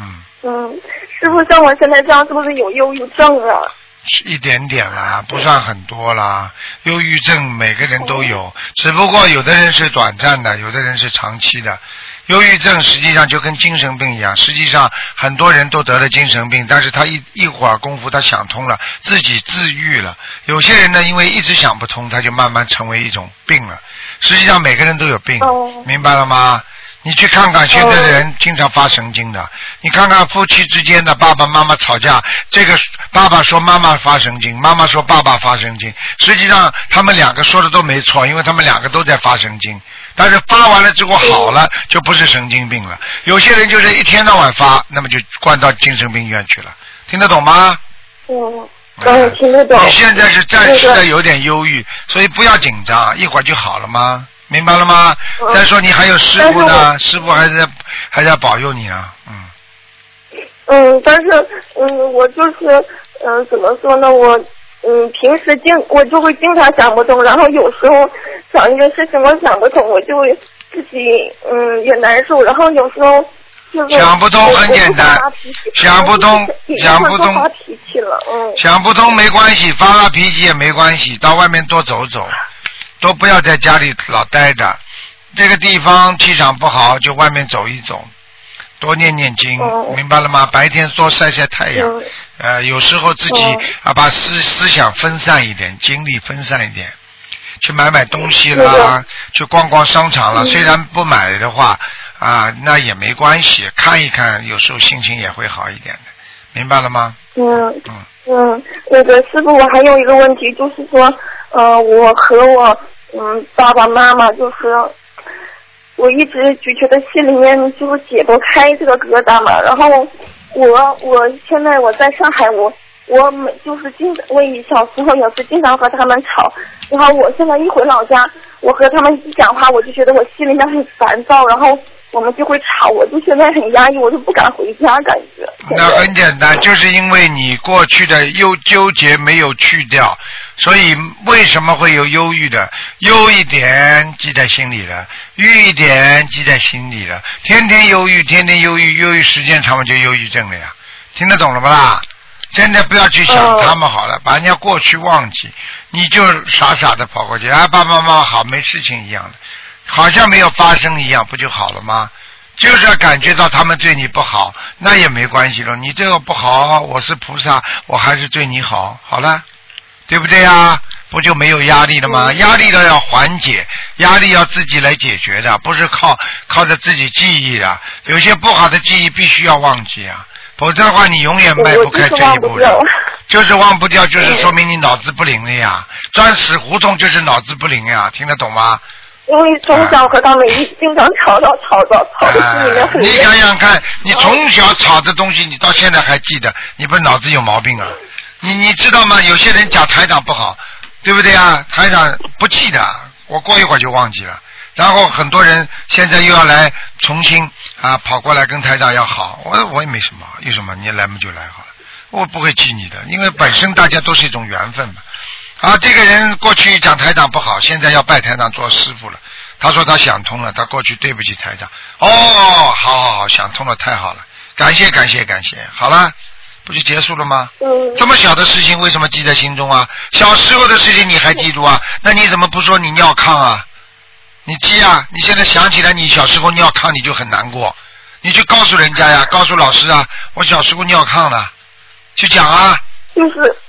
嗯，嗯，师傅，像我现在这样，是不是有忧郁症啊？是一点点啦，不算很多啦。忧郁症每个人都有，只不过有的人是短暂的，有的人是长期的。忧郁症实际上就跟精神病一样，实际上很多人都得了精神病，但是他一一会儿功夫他想通了，自己自愈了。有些人呢，因为一直想不通，他就慢慢成为一种病了。实际上每个人都有病，哦明白了吗？你去看看现在的人经常发神经的，你看看夫妻之间的爸爸妈妈吵架，这个爸爸说妈妈发神经，妈妈说爸爸发神经，实际上他们两个说的都没错，因为他们两个都在发神经，但是发完了之后好了，就不是神经病了。有些人就是一天到晚发，那么就关到精神病院去了，听得懂吗？嗯，嗯，听得懂。你现在是暂时的有点忧郁，所以不要紧张，一会儿就好了吗？明白了吗？嗯再说你还有师傅呢，师傅还在还在保佑你啊，嗯。嗯，但是嗯，我就是嗯，怎么说呢？我嗯，平时经我就会经常想不通，然后有时候想一个事情我想不通，我就会自己嗯也难受，然后有时候就是想不通很简单想不通想不通发脾气了，嗯。想不通没关系，发发脾气也没关系，到外面多走走，都不要在家里老待着。这个地方气场不好，就外面走一走，多念念经，哦明白了吗？白天多晒晒太阳，嗯呃，有时候自己哦啊把思思想分散一点，精力分散一点，去买买东西啦，去逛逛商场了。嗯虽然不买的话啊，那也没关系，看一看，有时候心情也会好一点的，明白了吗？嗯嗯，嗯，那个师傅，我还有一个问题，就是说，呃，我和我嗯爸爸妈妈，就是我一直就觉得心里面就是解不开这个疙瘩嘛。然后我我现在我在上海，我我每就是经我以小时候也是经常和他们吵，然后我现在一回老家，我和他们一讲话，我就觉得我心里面很烦躁，然后我们就会吵，我就现在很压抑，我就不敢回家，感觉。那很简单，就是因为你过去的忧纠结没有去掉，所以为什么会有忧郁的？忧一点记在心里了，郁一点记在心里了，天天忧郁，天天忧郁，忧郁时间长了就忧郁症了呀。听得懂了不啦？现在不要去想哦他们好了，把人家过去忘记，你就傻傻的跑过去，啊，爸爸妈妈好，没事情一样的，好像没有发生一样，不就好了吗？就是要感觉到他们对你不好，那也没关系了。你对我不好，我是菩萨，我还是对你好，好了，对不对呀？不就没有压力了吗？压力都要缓解，压力要自己来解决的，不是靠靠着自己记忆的。有些不好的记忆必须要忘记啊，否则的话你永远迈不开这一步的。就是忘不掉，就是说明你脑子不灵了呀。钻死胡同就是脑子不灵呀，听得懂吗？因为从小和他们一经常吵到吵到吵的心里面哎你。想想看，你从小吵的东西，你到现在还记得，你不是脑子有毛病啊？你你知道吗？有些人讲台长不好，对不对啊？台长不记得，我过一会儿就忘记了。然后很多人现在又要来重新啊跑过来跟台长要好，我我也没什么，有什么你来嘛就来好了，我不会记你的，因为本身大家都是一种缘分嘛。啊，这个人过去讲台长不好，现在要拜台长做师傅了。他说他想通了，他过去对不起台长。哦，好好好，想通了，太好了，感谢感谢感谢。好了，不就结束了吗？嗯，这么小的事情为什么记在心中啊？小时候的事情你还记住啊？那你怎么不说你尿炕啊？你记啊！你现在想起来你小时候尿炕你就很难过，你去告诉人家呀，告诉老师啊，我小时候尿炕了，去讲啊。就是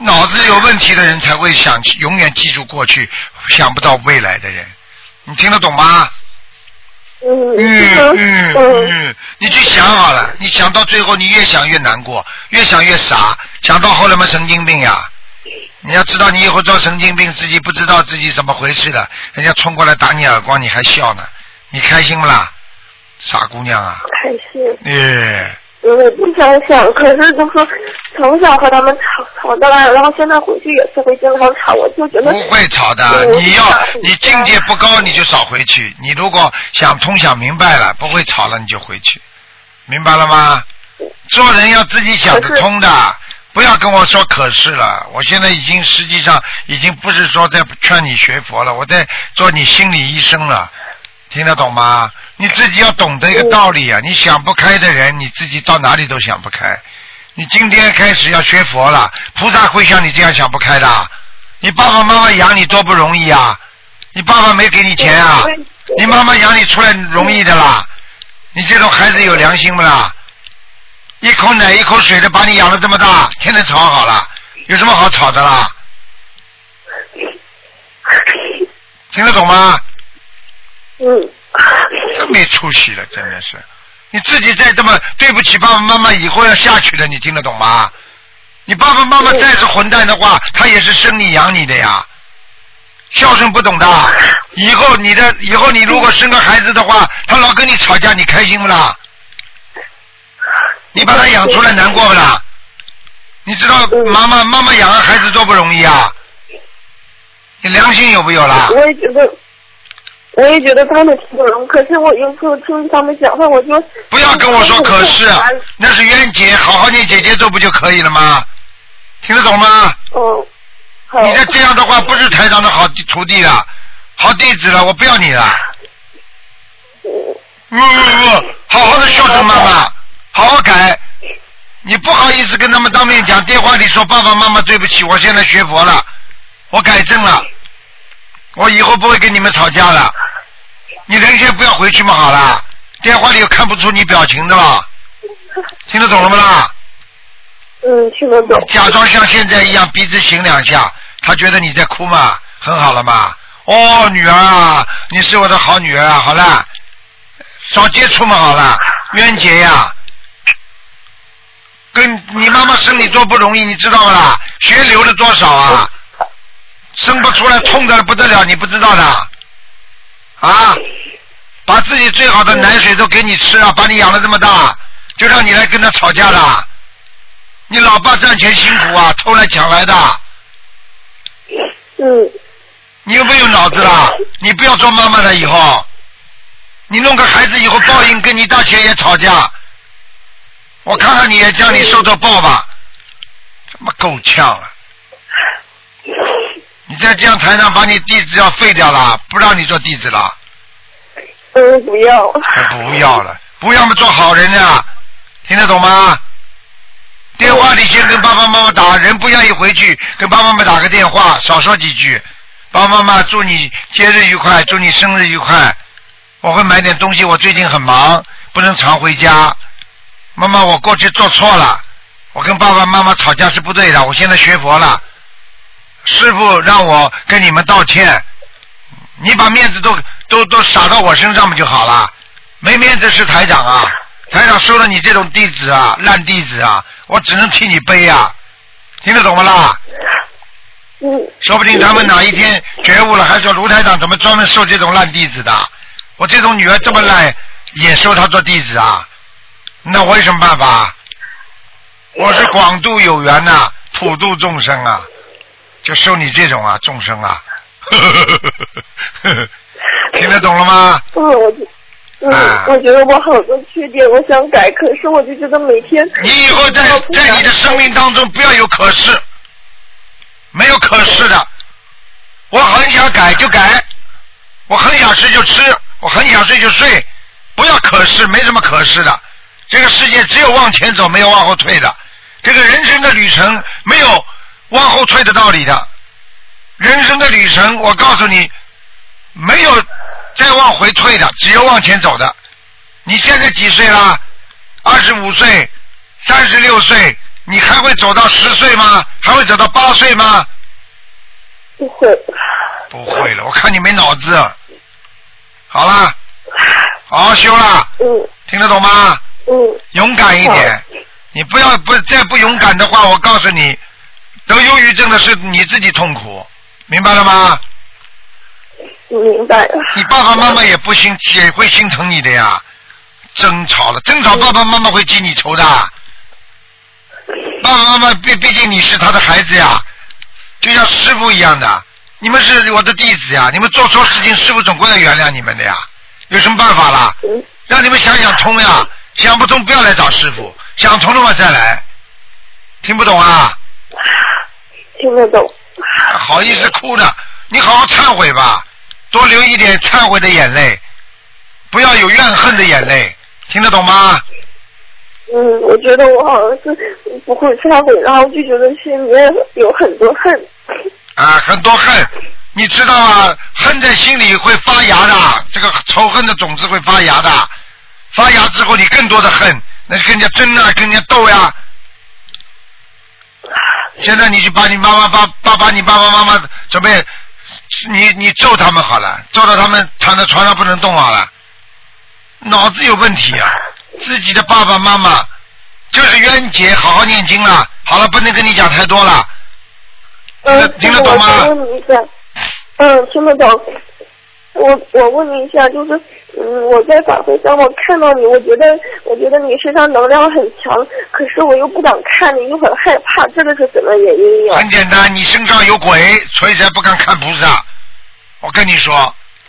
脑子有问题的人才会想，永远记住过去，想不到未来的人。你听得懂吗？嗯嗯嗯嗯嗯，你去想好了，你想到最后，你越想越难过，越想越傻，想到后来嘛神经病呀！你要知道，你以后做神经病，自己不知道自己怎么回事了，人家冲过来打你耳光，你还笑呢，你开心不啦？傻姑娘啊！开心。哎，我不想想，可是就是从小和他们吵吵到大，然后现在回去也是会经常吵，我就觉得不会吵的，嗯你要嗯你境界不高，你就少回去。你如果想通想明白了，不会吵了，你就回去，明白了吗？做人要自己想得通的，不要跟我说可是了。我现在已经实际上已经不是说在劝你学佛了，我在做你心理医生了，听得懂吗？你自己要懂得一个道理啊！你想不开的人，你自己到哪里都想不开。你今天开始要学佛了，菩萨会像你这样想不开的。你爸爸妈妈养你多不容易啊！你爸爸没给你钱啊？你妈妈养你出来容易的啦？你这种孩子有良心不啦？一口奶一口水的把你养了这么大，天天吵好了，有什么好吵的啦？<laughs> 听得懂吗？嗯，真没出息了，真的是。你自己再这么对不起爸爸妈妈，以后要下去的，你听得懂吗？你爸爸妈妈再是混蛋的话，他也是生你养你的呀。孝顺不懂的，以后你的以后你如果生个孩子的话，他老跟你吵架，你开心不啦？你把他养出来难过不啦？你知道妈妈妈妈养个孩子多不容易啊？你良心有没有啦？我也觉得，我也觉得他们挺不容，可是我有时候听他们讲话，我就不要跟我说可是，那是冤结，好好念姐姐咒不就可以了吗？听得懂吗？嗯，好，你再这样的话，不是台长的好徒弟了，好弟子了，我不要你了。不不不，好好的孝顺妈妈，好好改。你不好意思跟他们当面讲，电话里说爸爸妈妈对不起，我现在学佛了，我改正了，我以后不会跟你们吵架了。你人先不要回去嘛，好了。电话里又看不出你表情的了，听得懂了吗啦？嗯，听得懂。假装像现在一样，鼻子擤两下，他觉得你在哭嘛，很好了嘛。哦，女儿啊，你是我的好女儿啊，好了，少接触嘛，好了，冤结呀。跟你妈妈生你多不容易，你知道不啦？血流了多少啊？生不出来，痛的不得了，你不知道的啊？把自己最好的奶水都给你吃啊，把你养了这么大，就让你来跟他吵架的。你老爸赚钱辛苦啊，偷来抢来的。嗯。你有没有脑子啦？你不要做妈妈了以后，你弄个孩子以后报应跟你大姐也吵架，我看看你也叫你受着报吧。他妈够呛了！你再这样台上把你弟子要废掉了，不让你做弟子了。嗯，不要。不要了，不要么做好人啊，听得懂吗？电话里先跟爸爸妈妈打，人不愿意回去，跟爸爸妈妈打个电话，少说几句。爸爸妈妈，祝你节日愉快，祝你生日愉快。我会买点东西，我最近很忙，不能常回家。妈妈，我过去做错了，我跟爸爸妈妈吵架是不对的。我现在学佛了，师傅让我跟你们道歉。你把面子都都都撒到我身上不就好了？没面子是台长啊，台长收了你这种弟子啊，烂弟子啊，我只能替你背啊，听得懂不啦？说不定他们哪一天觉悟了，还说卢台长怎么专门收这种烂弟子的？我这种女儿这么烂，也收她做弟子啊？那我有什么办法？我是广度有缘呐，普度众生啊，就受你这种啊众生啊。<laughs> 听得懂了吗？嗯，我嗯，我觉得我好多缺点，我想改，可是我就觉得每天你以后在在你的生命当中不要有可是。没有可是的，我很想改就改，我很想吃就吃，我很想睡就睡，不要可是，没什么可是的。这个世界只有往前走，没有往后退的。这个人生的旅程没有往后退的道理的。人生的旅程，我告诉你，没有再往回退的，只有往前走的。你现在几岁啦？二十五岁，三十六岁。你还会走到十岁吗？还会走到八岁吗？不会。不会了，我看你没脑子。好啦，好好修啦。嗯。听得懂吗？嗯。勇敢一点，你不要不再不勇敢的话，我告诉你，得忧郁症的是你自己痛苦，明白了吗？明白了。你爸爸妈妈也不心也会心疼你的呀，争吵了，争吵爸爸妈妈会记你仇的。爸爸妈妈，毕毕竟你是他的孩子呀，就像师傅一样的，你们是我的弟子呀，你们做错事情，师傅总归要原谅你们的呀，有什么办法啦？让你们想想通呀，想不通不要来找师傅，想通了嘛再来，听不懂啊？听得懂。好意思哭呢，你好好忏悔吧，多流一点忏悔的眼泪，不要有怨恨的眼泪，听得懂吗？嗯，我觉得我好像是不会忏悔，然后就觉得心里面有很多恨。啊，很多恨，你知道啊？恨在心里会发芽的，这个仇恨的种子会发芽的，发芽之后你更多的恨，那就跟人家争啊，跟人家斗呀。现在你去把你妈妈、爸爸把你爸爸妈妈准备，你你揍他们好了，揍到他们躺在床上不能动好了，脑子有问题啊！自己的爸爸妈妈就是冤结，好好念经了。好了，不能跟你讲太多了。嗯，听得懂吗？嗯，听得懂。我我问你一下，就是嗯，我在法会上我看到你，我觉得我觉得你身上能量很强，可是我又不敢看你，又很害怕，这个是什么原因呀？很简单，你身上有鬼，所以才不敢看菩萨。我跟你说。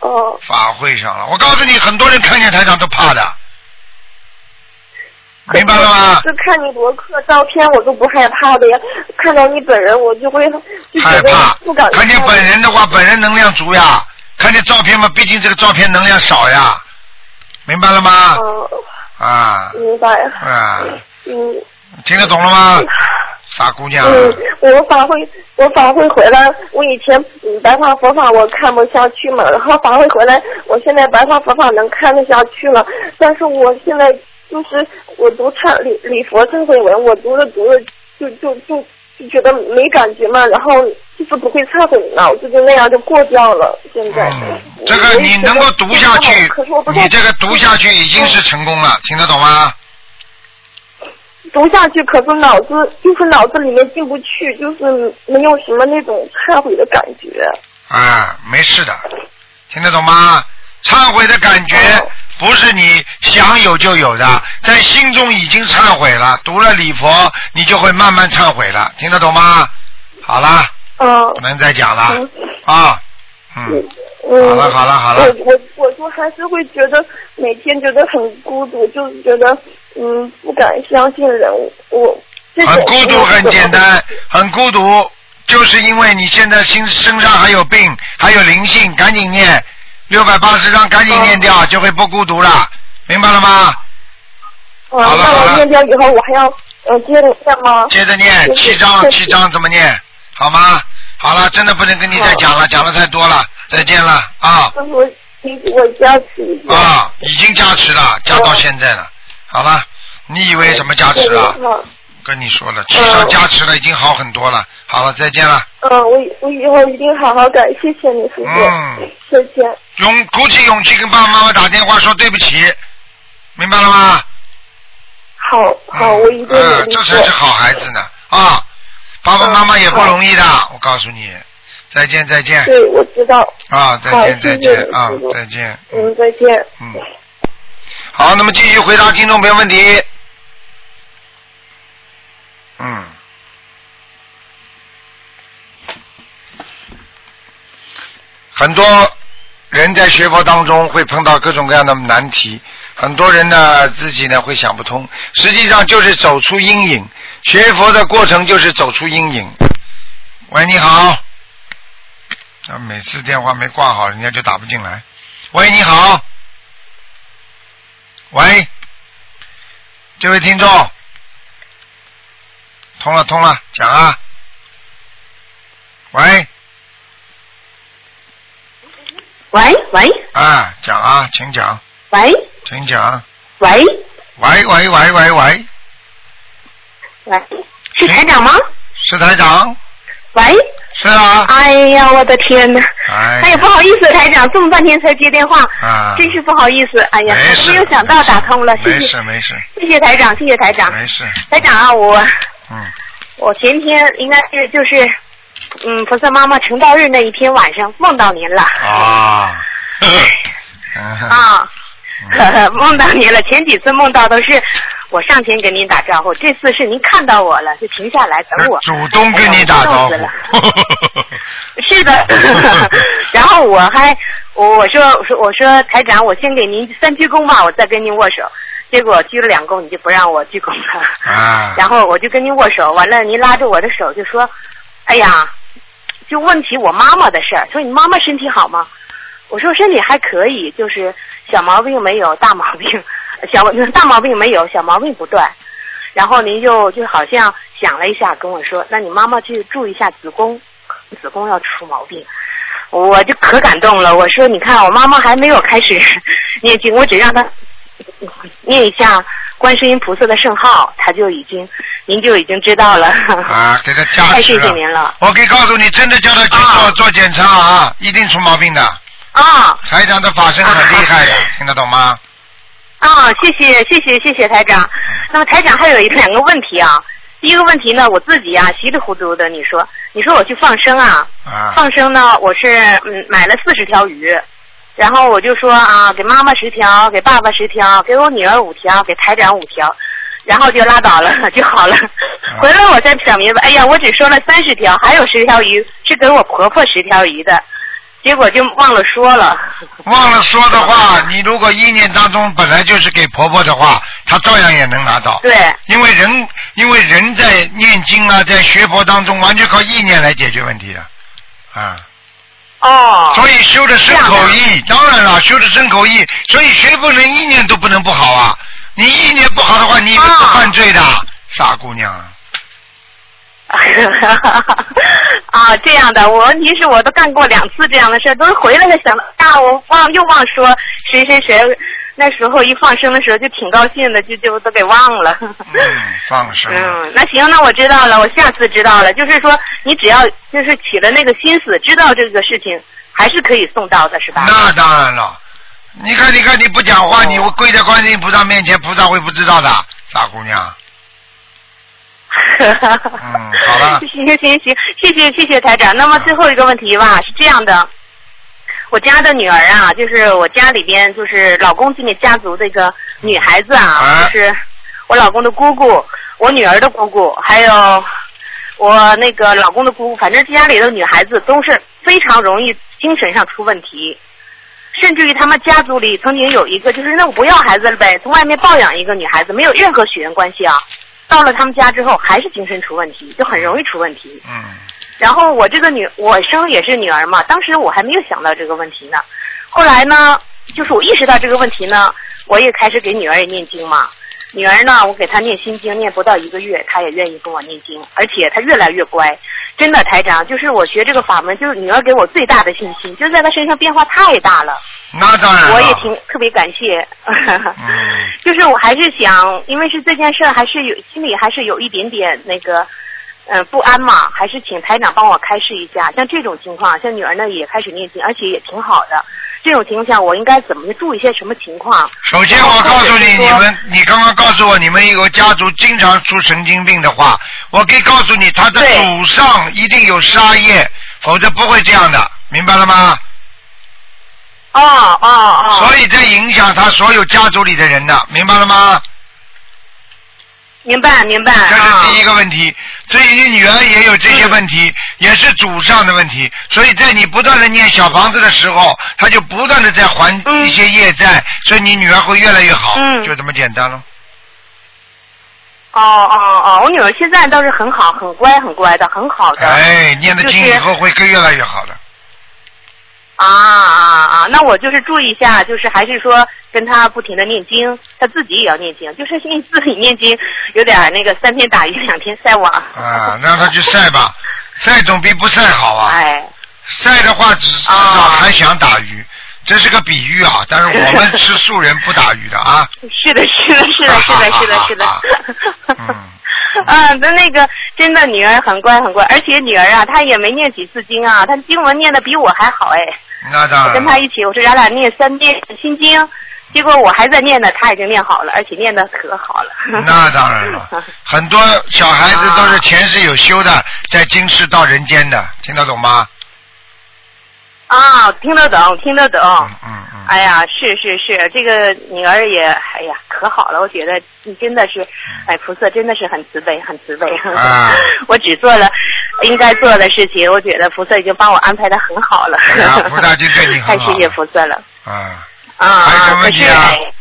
哦。法会上了，我告诉你，很多人看见台长都怕的。明白了吗？就看你博客照片，我都不害怕的呀。看到你本人，我就会就害怕。不敢看见本人的话，本人能量足呀。看见照片嘛，毕竟这个照片能量少呀。明白了吗？哦。啊。明白。啊。嗯。听得懂了吗？傻姑娘。嗯，我法会，我法会回来，我以前嗯白话佛法我看不下去嘛，然后法会回来，我现在白话佛法能看得下去了，但是我现在就是我读忏礼礼佛忏悔文，我读着读着就就就就觉得没感觉嘛，然后就是不会忏悔，脑子就那样就过掉了。现在，嗯，这个你能够读下去可是我不，你这个读下去已经是成功了，听得懂吗？读下去，可是脑子就是脑子里面进不去，就是没有什么那种忏悔的感觉。啊，没事的，听得懂吗？忏悔的感觉哦。不是你想有就有的，在心中已经忏悔了，读了礼佛，你就会慢慢忏悔了，听得懂吗？好了，嗯不能再讲了。嗯。啊，嗯，嗯，好了好了好了。我我我就还是会觉得每天觉得很孤独，就是觉得嗯不敢相信人，我很孤独，很简。单，很孤独，就是因为你现在心身上还有病，还有灵性，赶紧念六百八十张，赶紧念掉，就会不孤独了，明白了吗？嗯，好了好了那我念掉以后，我还要呃接着念吗？接着念七章，谢谢七章怎么念？好吗？好了，真的不能跟你再讲了，讲的太多了，再见了啊那我给我加持一下。啊！已经加持了，加到现在了。好了，你以为什么加持啊？嗯跟你说了，七章加持了，已经好很多了。好了，再见了。嗯，我我以后一定好好改，谢谢你，师傅，嗯，再见。勇鼓起勇气跟爸爸妈妈打电话说对不起，明白了吗？好好，我一定努呃，这才是好孩子呢啊！爸爸妈妈也不容易的，我告诉你。再见再见对，我知道。啊！再见再见啊！再见。嗯，再见。嗯，好，那么继续回答听众朋友问题。嗯，很多人在学佛当中会碰到各种各样的难题，很多人呢自己呢会想不通，实际上就是走出阴影。学佛的过程就是走出阴影。喂，你好。啊，每次电话没挂好，人家就打不进来。喂，你好。喂，这位听众，通了通了，讲啊。喂，喂喂啊，讲啊，请讲，喂请讲。喂喂喂喂喂喂，喂，是台长吗？是台长？喂，是啊。哎呀，我的天哪！哎哎呀，不好意思，台长，这么半天才接电话，啊，真是不好意思。哎呀，没有想到打通了，谢没谢事没事谢谢台长，谢谢台长。没事，台长啊，我嗯我前天应该是就是，嗯，菩萨妈妈成道日那一天晚上梦到您了。啊，嗯 <laughs> 啊，嗯 <laughs> 梦到您了。前几次梦到都是我上前跟您打招呼，这次是您看到我了，就停下来等我。主动跟你打招呼了。<laughs> 是的，然后我还我我说我说我说台长，我先给您三鞠躬吧，我再跟您握手。结果鞠了两躬，你就不让我鞠躬了。啊，<laughs> 然后我就跟您握手，完了您拉着我的手就说：“哎呀，就问起我妈妈的事儿，说你妈妈身体好吗？”我说身体还可以，就是小毛病没有，大毛病小大毛病没有，小毛病不断。然后您就就好像想了一下，跟我说：“那你妈妈去注意一下子宫，子宫要出毛病。”我就可感动了，我说：“你看，我妈妈还没有开始 <laughs> 念经，我只让她念一下观世音菩萨的圣号，他就已经，您就已经知道了。啊，给他加 <laughs> 太谢。谢您了我可以告诉你，真的叫他去做、啊做检查啊，一定出毛病的。啊台长的法身很厉害的，听得懂吗？啊！谢谢谢谢谢谢台长。那么台长还有一两个问题啊。第一个问题呢，我自己啊稀里糊涂的，你说你说我去放生啊，啊，放生呢，我是嗯买了四十条鱼，然后我就说啊，给妈妈十条，给爸爸十条，给我女儿五条，给台长五条，然后就拉倒了，就好了。<laughs> 回来我才想明白，哎呀，我只说了三十条，还有十条鱼是给我婆婆十条鱼的，结果就忘了说了。忘了说的话，<laughs> 你如果意念当中本来就是给婆婆的话，她照样也能拿到。对，因为人，因为人在念经啊，在学佛当中，完全靠意念来解决问题的，啊，哦，所以修的身口意，当然了，修的身口意，所以谁不能意念都不能不好啊。你意念不好的话，你以为不犯罪的，傻姑娘啊。<laughs> 啊，这样的，我问题是我都干过两次这样的事儿，都是回来才想到，啊，我忘又忘说谁谁谁，那时候一放生的时候就挺高兴的，就就都给忘了。嗯，放生。<laughs> 嗯，那行，那我知道了，我下次知道了，就是说你只要就是起了那个心思，知道这个事情，还是可以送到的，是吧？那当然了，你看，你看，你不讲话，哦你跪在观世音菩萨面前，菩萨会不知道的，傻姑娘。<laughs> 嗯，好了。行行行，谢谢谢谢台长。那么最后一个问题吧，是这样的，我家的女儿啊，就是我家里边就是老公这边家族这个女孩子啊，啊就是我老公的姑姑，我女儿的姑姑，还有我那个老公的姑姑，反正家里的女孩子都是非常容易精神上出问题。甚至于他们家族里曾经有一个，就是那我不要孩子了呗，从外面抱养一个女孩子，没有任何血缘关系啊。到了他们家之后，还是精神出问题，就很容易出问题。嗯然后我这个女，我生也是女儿嘛，当时我还没有想到这个问题呢。后来呢，就是我意识到这个问题呢，我也开始给女儿也念经嘛。女儿呢，我给她念心经，念不到一个月，她也愿意跟我念经，而且她越来越乖。真的，台长，就是我学这个法门，就是女儿给我最大的信心，就是在她身上变化太大了。那当然。我也挺特别感谢。嗯 <laughs> 就是我还是想，因为是这件事儿，还是有心里还是有一点点那个，嗯、不安嘛，还是请台长帮我开示一下。像这种情况，像女儿呢也开始念经，而且也挺好的。这种情况下，我应该怎么注意一些什么情况？首先，我告诉你，你们，你刚刚告诉我你们有个家族经常出神经病的话，我可以告诉你，他的祖上一定有杀业，否则不会这样的，明白了吗？哦哦哦，所以这影响他所有家族里的人的，明白了吗？明白明白这是啊第一个问题。所以你女儿也有这些问题，也是祖上的问题，所以在你不断的念小房子的时候，她就不断的在还嗯一些业债，所以你女儿会越来越好，嗯就这么简单了。哦哦哦，我女儿现在倒是很好，很乖很乖的，很好的。哎，念的经以后会更越来越好的。啊啊啊！那我就是注意一下，就是还是说跟他不停的念经，他自己也要念经，就是念自己念经有点那个三天打鱼两天晒网。啊，让他去晒吧，晒总比不晒好啊。哎，晒的话，至至少啊还想打鱼，这是个比喻啊。但是我们 <laughs> 吃素人不打鱼的啊。<laughs> 是的，是的，是的，是的，是的，是的。<laughs> 嗯。啊，那那个真的女儿很乖很乖，而且女儿啊，她也没念几次经啊，她经文念的比我还好哎。那当然。我跟他一起，我说咱俩念三遍心经，结果我还在念呢，他已经念好了，而且念的可好了。那当然了，<laughs> 很多小孩子都是前世有修的，在今世到人间的，听得懂吗？啊，听得懂，听得懂。嗯嗯嗯。哎呀，是是是，这个女儿也，哎呀，可好了，我觉得你真的是，哎，菩萨真的是很慈悲，很慈悲。啊 <laughs> 我只做了应该做的事情，我觉得菩萨已经帮我安排的很好了。哎呀菩萨已经对你 <laughs> 太谢谢菩萨了。啊，啊还有什么可是问题啊哎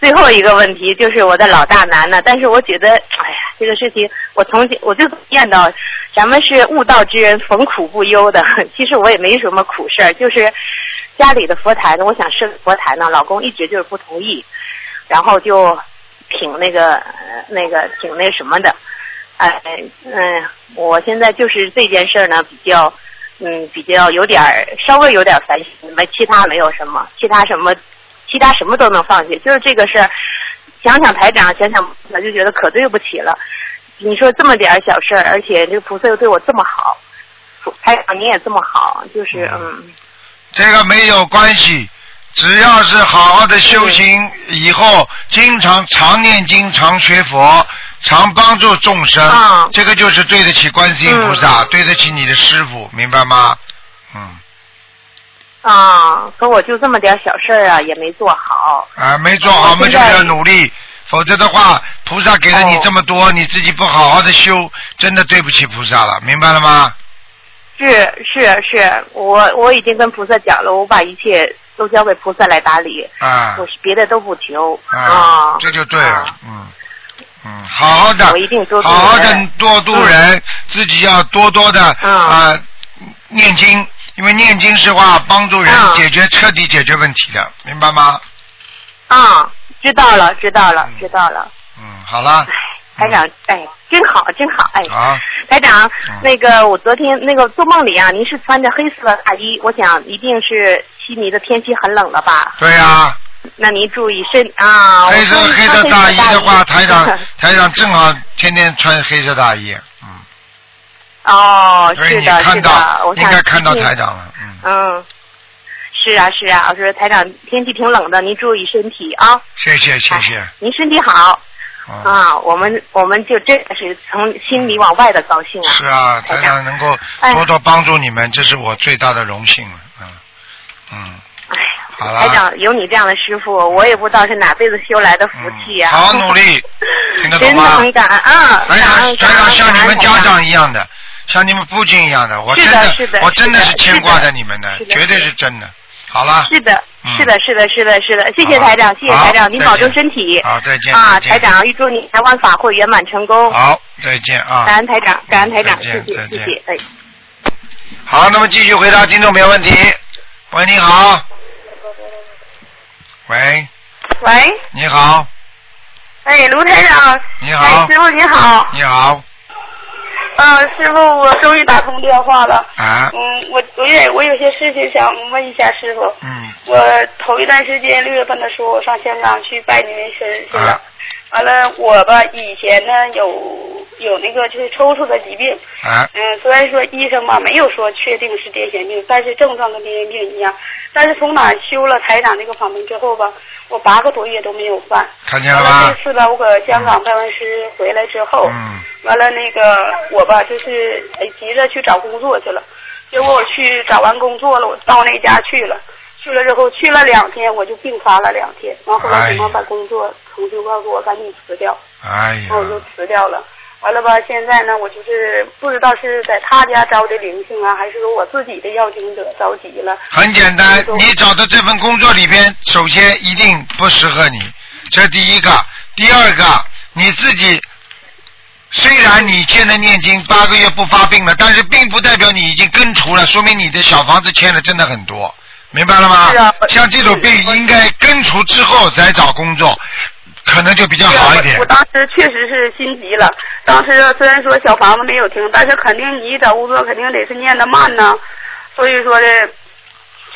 最后一个问题就是我的老大难呢，但是我觉得，哎呀，这个事情我从我就见到咱们是悟道之人，逢苦不忧的。<laughs> 其实我也没什么苦事儿，就是家里的佛台呢，我想设佛台呢，老公一直就是不同意，然后就挺那个呃那个挺那什么的，哎嗯，我现在就是这件事儿呢比较。嗯，比较有点儿，稍微有点烦心，没其他没有什么，其他什么，其他什么都能放下，就是这个事儿，想想台长，想想我就觉得可对不起了。你说这么点儿小事儿，而且这个菩萨又对我这么好，台长你也这么好，就是嗯这个没有关系，只要是好好的修行，以后经常常念经、常学佛、常帮助众生，啊这个就是对得起观世音菩萨，对得起你的师傅，明白吗？嗯，啊，可我就这么点小事儿啊，也没做好。啊，没做好，我们就要努力，否则的话，菩萨给了你哦这么多，你自己不好好的修，真的对不起菩萨了，明白了吗？是是是，我我已经跟菩萨讲了，我把一切都交给菩萨来打理，啊我是别的都不求啊，这就对了啊，嗯。嗯，好好的，我一定多度好好的多度人，自己要多多的嗯啊念经，因为念经是话帮助人嗯解决彻底解决问题的，明白吗？啊，知道了知道了知道了。嗯，好了，台长，哎，真好，真好，哎。好，台长嗯，那个我昨天那个做梦里啊，您是穿着黑色的大衣，我想一定是悉尼的天气很冷了吧？对呀、那您注意身啊。黑色黑色大衣的话，台长 <laughs> 台长正好天天穿黑色大衣，嗯，哦，是的，是的，看到应该看到台长了，嗯，嗯，是啊，是啊，我说台长天气挺冷的，您注意身体啊。谢谢谢谢，您身体好。嗯，啊，我们我们就真的是从心里往外的高兴啊。是啊，台台长长能够哎。多多帮助你们，这是我最大的荣幸了，嗯嗯，哎好了台长有你这样的师傅，我也不知道是哪辈子修来的福气呀、嗯好好努力，<laughs> 听得懂真的？很感恩啊！台长台长像你们家。长一样的，像你们父亲一样的，我真是的是的我真的是牵挂着你们的，的绝对是真的。好了，是的嗯，是的，是的，是的，是的，谢谢台长，谢谢台长，您保重身体。好，再见。啊，台长，预祝你台湾法会圆满成功。好，再见啊。感恩台长，感恩台长，谢谢，谢谢，哎。好，那么继续回答听众朋友问题。喂，你好。喂，喂，你好，哎，卢台长，你好。哎，师傅你好，你好，嗯，师傅，我终于打通电话了。啊，嗯，我我也我有些事情想问一下师傅。嗯，我头一段时间六月份的时候，我上香港去拜您为师去了啊。完了，我吧以前呢有有那个就是抽搐的疾病，啊，嗯，虽然说医生吧没有说确定是癫痫病，但是症状跟癫痫病一样。但是从哪修了台长那个法门之后吧，我八个多月都没有犯。看见了完了吧这？次吧，我搁香港拜完师回来之后，嗯，完了那个我吧就是哎急着去找工作去了，结果我去找完工作了，我到那家去了，去了之后去了两天我就病发了两天，完后来警方把工作重新告诉我赶紧辞掉，哎呀然，后我就辞掉了。完了吧，现在呢，我就是不知道是在他家招的灵性啊，还是说我自己的要经者着急了。很简单，你找的这份工作里边，首先一定不适合你，这第一个。第二个，你自己虽然你现在念经八个月不发病了，但是并不代表你已经根除了，说明你的小房子欠的真的很多，明白了吗？是啊像这种病应该根除之后再找工作，可能就比较好一点我我。当时确实是心急了，当时虽然说小房子没有停，但是肯定你找工作肯定得是念的慢呢，所以说的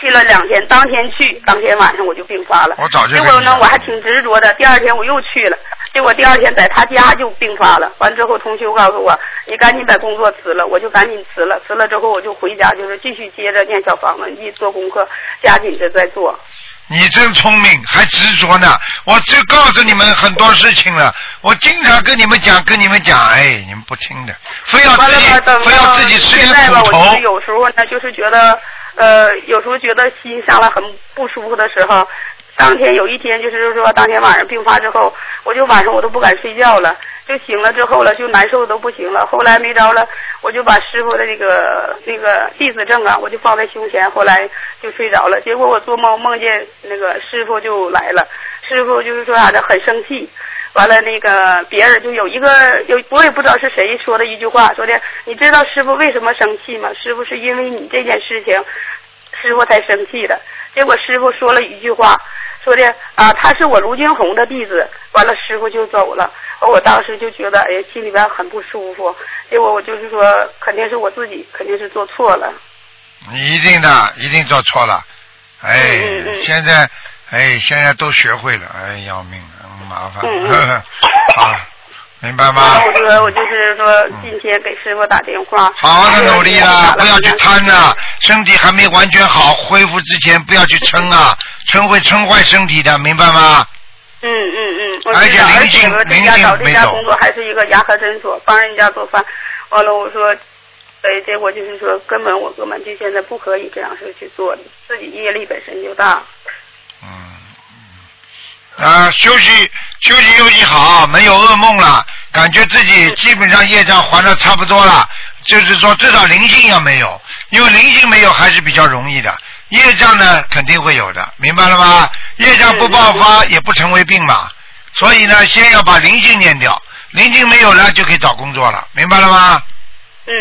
去了两天，当天去，当天晚上我就病发了。我早就结果呢，我还挺执着的，第二天我又去了，结果第二天在他家就病发了。完之后，同学告诉我，你赶紧把工作辞了，我就赶紧辞了。辞了之后，我就回家，就是继续接着念小房子，一做功课，加紧的在做。你真聪明，还执着呢！我就告诉你们很多事情了，我经常跟你们讲，跟你们讲，哎，你们不听的，非要自己非要自己吃点现在吧，苦头我就是。有时候呢，就是觉得，呃，有时候觉得心上来很不舒服的时候，当天有一天就是说，当天晚上病发之后，我就晚上我都不敢睡觉了，就醒了之后了，就难受的都不行了。后来没招了，我就把师傅的那个那个弟子证啊，我就放在胸前，后来就睡着了。结果我做梦梦见那个师傅就来了，师傅就是说啥的很生气。完了，那个别人就有一个有，我也不知道是谁说的一句话，说的你知道师傅为什么生气吗？师傅是因为你这件事情，师傅才生气的。结果师傅说了一句话，说的啊，他是我卢金红的弟子。完了，师傅就走了。我当时就觉得，哎呀，心里边很不舒服。结果我就是说，肯定是我自己，肯定是做错了。你一定的，一定做错了。哎，嗯嗯嗯现在，哎，现在都学会了，哎，要命麻烦。嗯嗯 <laughs> 好，明白吗了，？我说我就是说，今天给师傅打电话，好好的努力啦，不要去贪呐、呐。身体还没完全好，恢复之前不要去撑啊，撑会撑坏身体的，明白吗？嗯嗯嗯，我而且知道，而且我这灵性家找这家工作还是一个牙科诊所，帮人家做饭。完了，我说，哎，结果就是说，根本我根本就现在不可以这样式去做，自己业力本身就大。嗯，嗯啊，休息休息休息好，没有噩梦了，感觉自己基本上业障还的差不多了，就是说至少灵性要没有，因为灵性没有还是比较容易的，业障呢肯定会有的，明白了吗？业障不爆发也不成为病嘛，所以呢，先要把灵性念掉，灵性没有了就可以找工作了，明白了吗？嗯，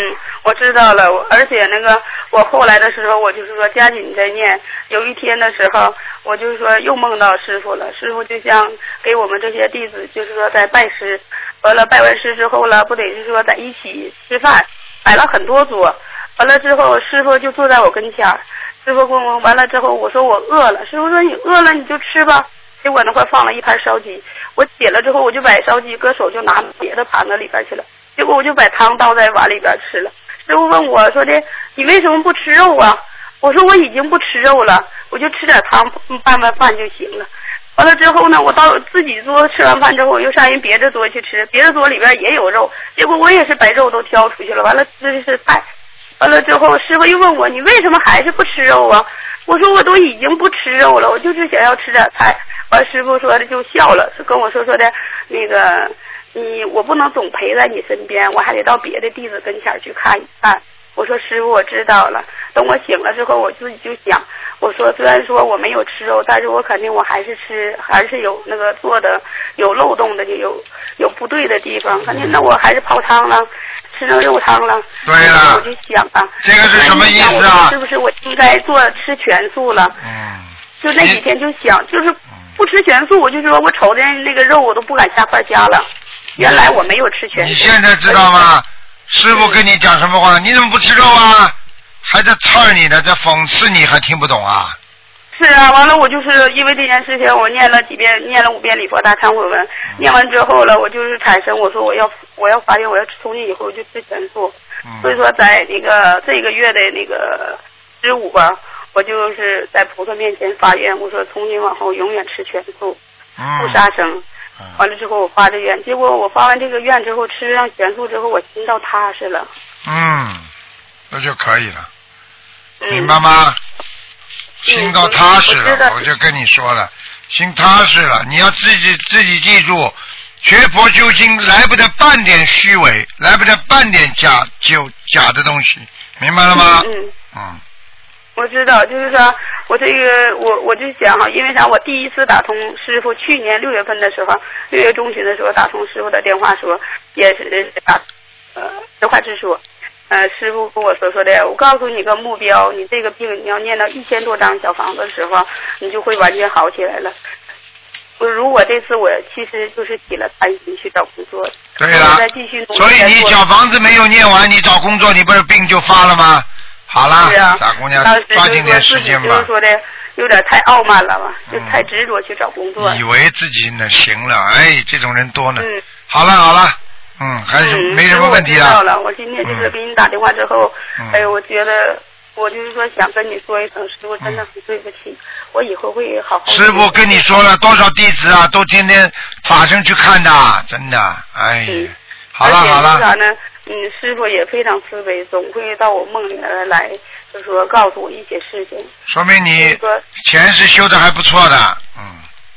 我知道了，而且那个我后来的时候，我就是说加紧在念。有一天的时候，我就是说又梦到师傅了，师傅就像给我们这些弟子，就是说在拜师，完了拜完师之后了，不得是说在一起吃饭，摆了很多桌，完了之后师傅就坐在我跟前儿，师傅问我完了之后，我说我饿了，师傅说你饿了你就吃吧。结果那块放了一盘烧鸡，我解了之后，我就把烧鸡搁手就拿别的盘子里边去了。结果我就把汤倒在碗里边吃了。师傅问我说的，你为什么不吃肉啊？我说我已经不吃肉了，我就吃点汤拌拌饭就行了。完了之后呢，我到自己桌吃完饭之后，我又上人别的桌去吃，别的桌里边也有肉，结果我也是把肉都挑出去了。完了吃的是菜。完了之后，师傅又问我，你为什么还是不吃肉啊？我说我都已经不吃肉了，我就是想要吃点菜。完师傅说的就笑了，跟我说说的，那个你我不能总陪在你身边，我还得到别的弟子跟前去看一看。我说师傅我知道了，等我醒了之后，我自己就想，我说虽然说我没有吃肉，但是我肯定我还是吃，还是有那个做的有漏洞的，就有有不对的地方，肯定那我还是泡汤了。吃成肉汤了，对了，我就想啊，这个是什么意思啊？是不是我应该做吃全素了？嗯，就那几天就想，就是不吃全素，我就说我瞅见那个肉我都不敢下筷夹了。原来我没有吃全素。你现在知道吗？师傅跟你讲什么话？你怎么不吃肉啊？还在刺你呢，在讽刺你，还听不懂啊？是啊，完了我就是因为这件事情，我念了几遍，念了五遍礼佛大忏悔文，念完之后了，我就是产生我说我要我要发愿我要从今以后就吃全素，所以说在那个这个月的那个十五吧，我就是在菩萨面前发愿，我说从今往后永远吃全素，不杀生。完了之后我发的愿，结果我发完这个愿之后吃上全素之后，我心到踏实了。嗯，那就可以了，明白吗？心到踏实了，我就跟你说了，心踏实了，你要自己自己记住，学佛修心来不得半点虚伪，来不得半点假就假的东西，明白了吗？嗯。嗯。我知道，就是说我这个我我就想哈，因为啥？我第一次打通师傅，去年六月份的时候，六月中旬的时候打通师傅的电话说，也是打呃实话直说。呃，师傅跟我说说的，我告诉你个目标，你这个病你要念到一千多张小房子的时候，你就会完全好起来了。我如果这次我其实就是起了贪心去找工作，对了，再继续努力。所以你小房子没有念完，你找工作，你不是病就发了吗？好啦，大姑娘，抓紧点时间吧。就是说的有点太傲慢了吧，就太执着去找工作。以为自己能行了，哎，这种人多呢。嗯好了好了。嗯，还是没什么问题啊。我知道了，我今天就是给你打电话之后，哎，我觉得我就是说想跟你说一声，师傅真的很对不起，我以后会好好。师傅跟你说了多少弟子啊，都天天法身去看的，真的，哎，好了好了。嗯，师傅也非常慈悲，总会到我梦里来，就说告诉我一些事情。说明你前世修的还不错的，嗯。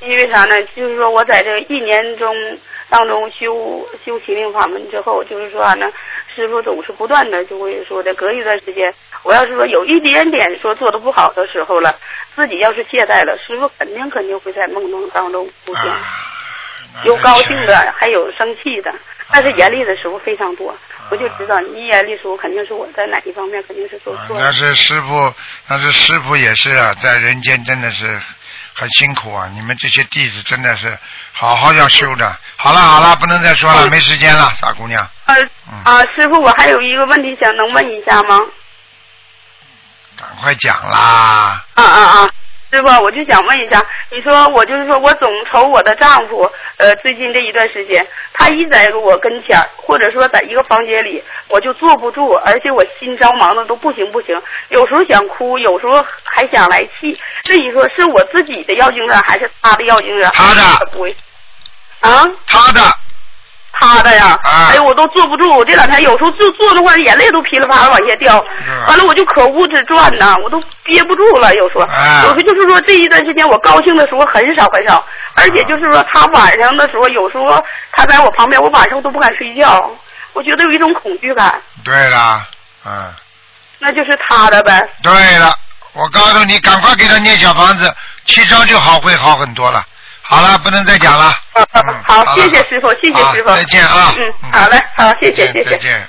因为啥呢？就是说我在这一年中。当中修修心灵法门之后，就是说呢，师傅总是不断的就会说的，隔一段时间，我要是说有一点点说做的不好的时候了，自己要是懈怠了，师傅肯定肯定会在梦中当中出现，有高兴的，还有生气的，但是严厉的时候非常多，我就知道你严厉时候肯定是我在哪一方面肯定是做错了。那是师傅，那是师傅也是啊，在人间真的是。很辛苦啊！你们这些弟子真的是好好要修的。好了好了，不能再说了，没时间了，傻姑娘。呃啊，师傅，我还有一个问题想能问一下吗？赶快讲啦！啊啊啊！师傅，我就想问一下，你说我就是说我总瞅我的丈夫，呃，最近这一段时间，他一在我跟前或者说在一个房间里，我就坐不住，而且我心着忙的都不行不行，有时候想哭，有时候还想来气。这你说是我自己的要精神，还是他的要精神？他的不会啊？他的。他的呀，哎呦，我都坐不住。我这两天有时候就坐的话，眼泪都噼里啪啦往下掉。完了，我就可屋子转呐，我都憋不住了。有时候，有时候就是说这一段时间我高兴的时候很少很少，而且就是说他晚上的时候，有时候他在我旁边，我晚上都不敢睡觉，我觉得有一种恐惧感。对了，嗯。那就是他的呗。对了，我告诉你，赶快给他念小房子，七张就好，会好很多了。好了，不能再讲了。好，谢谢师傅，谢谢师傅。再见啊。嗯，好嘞，好，谢谢，谢谢。再见。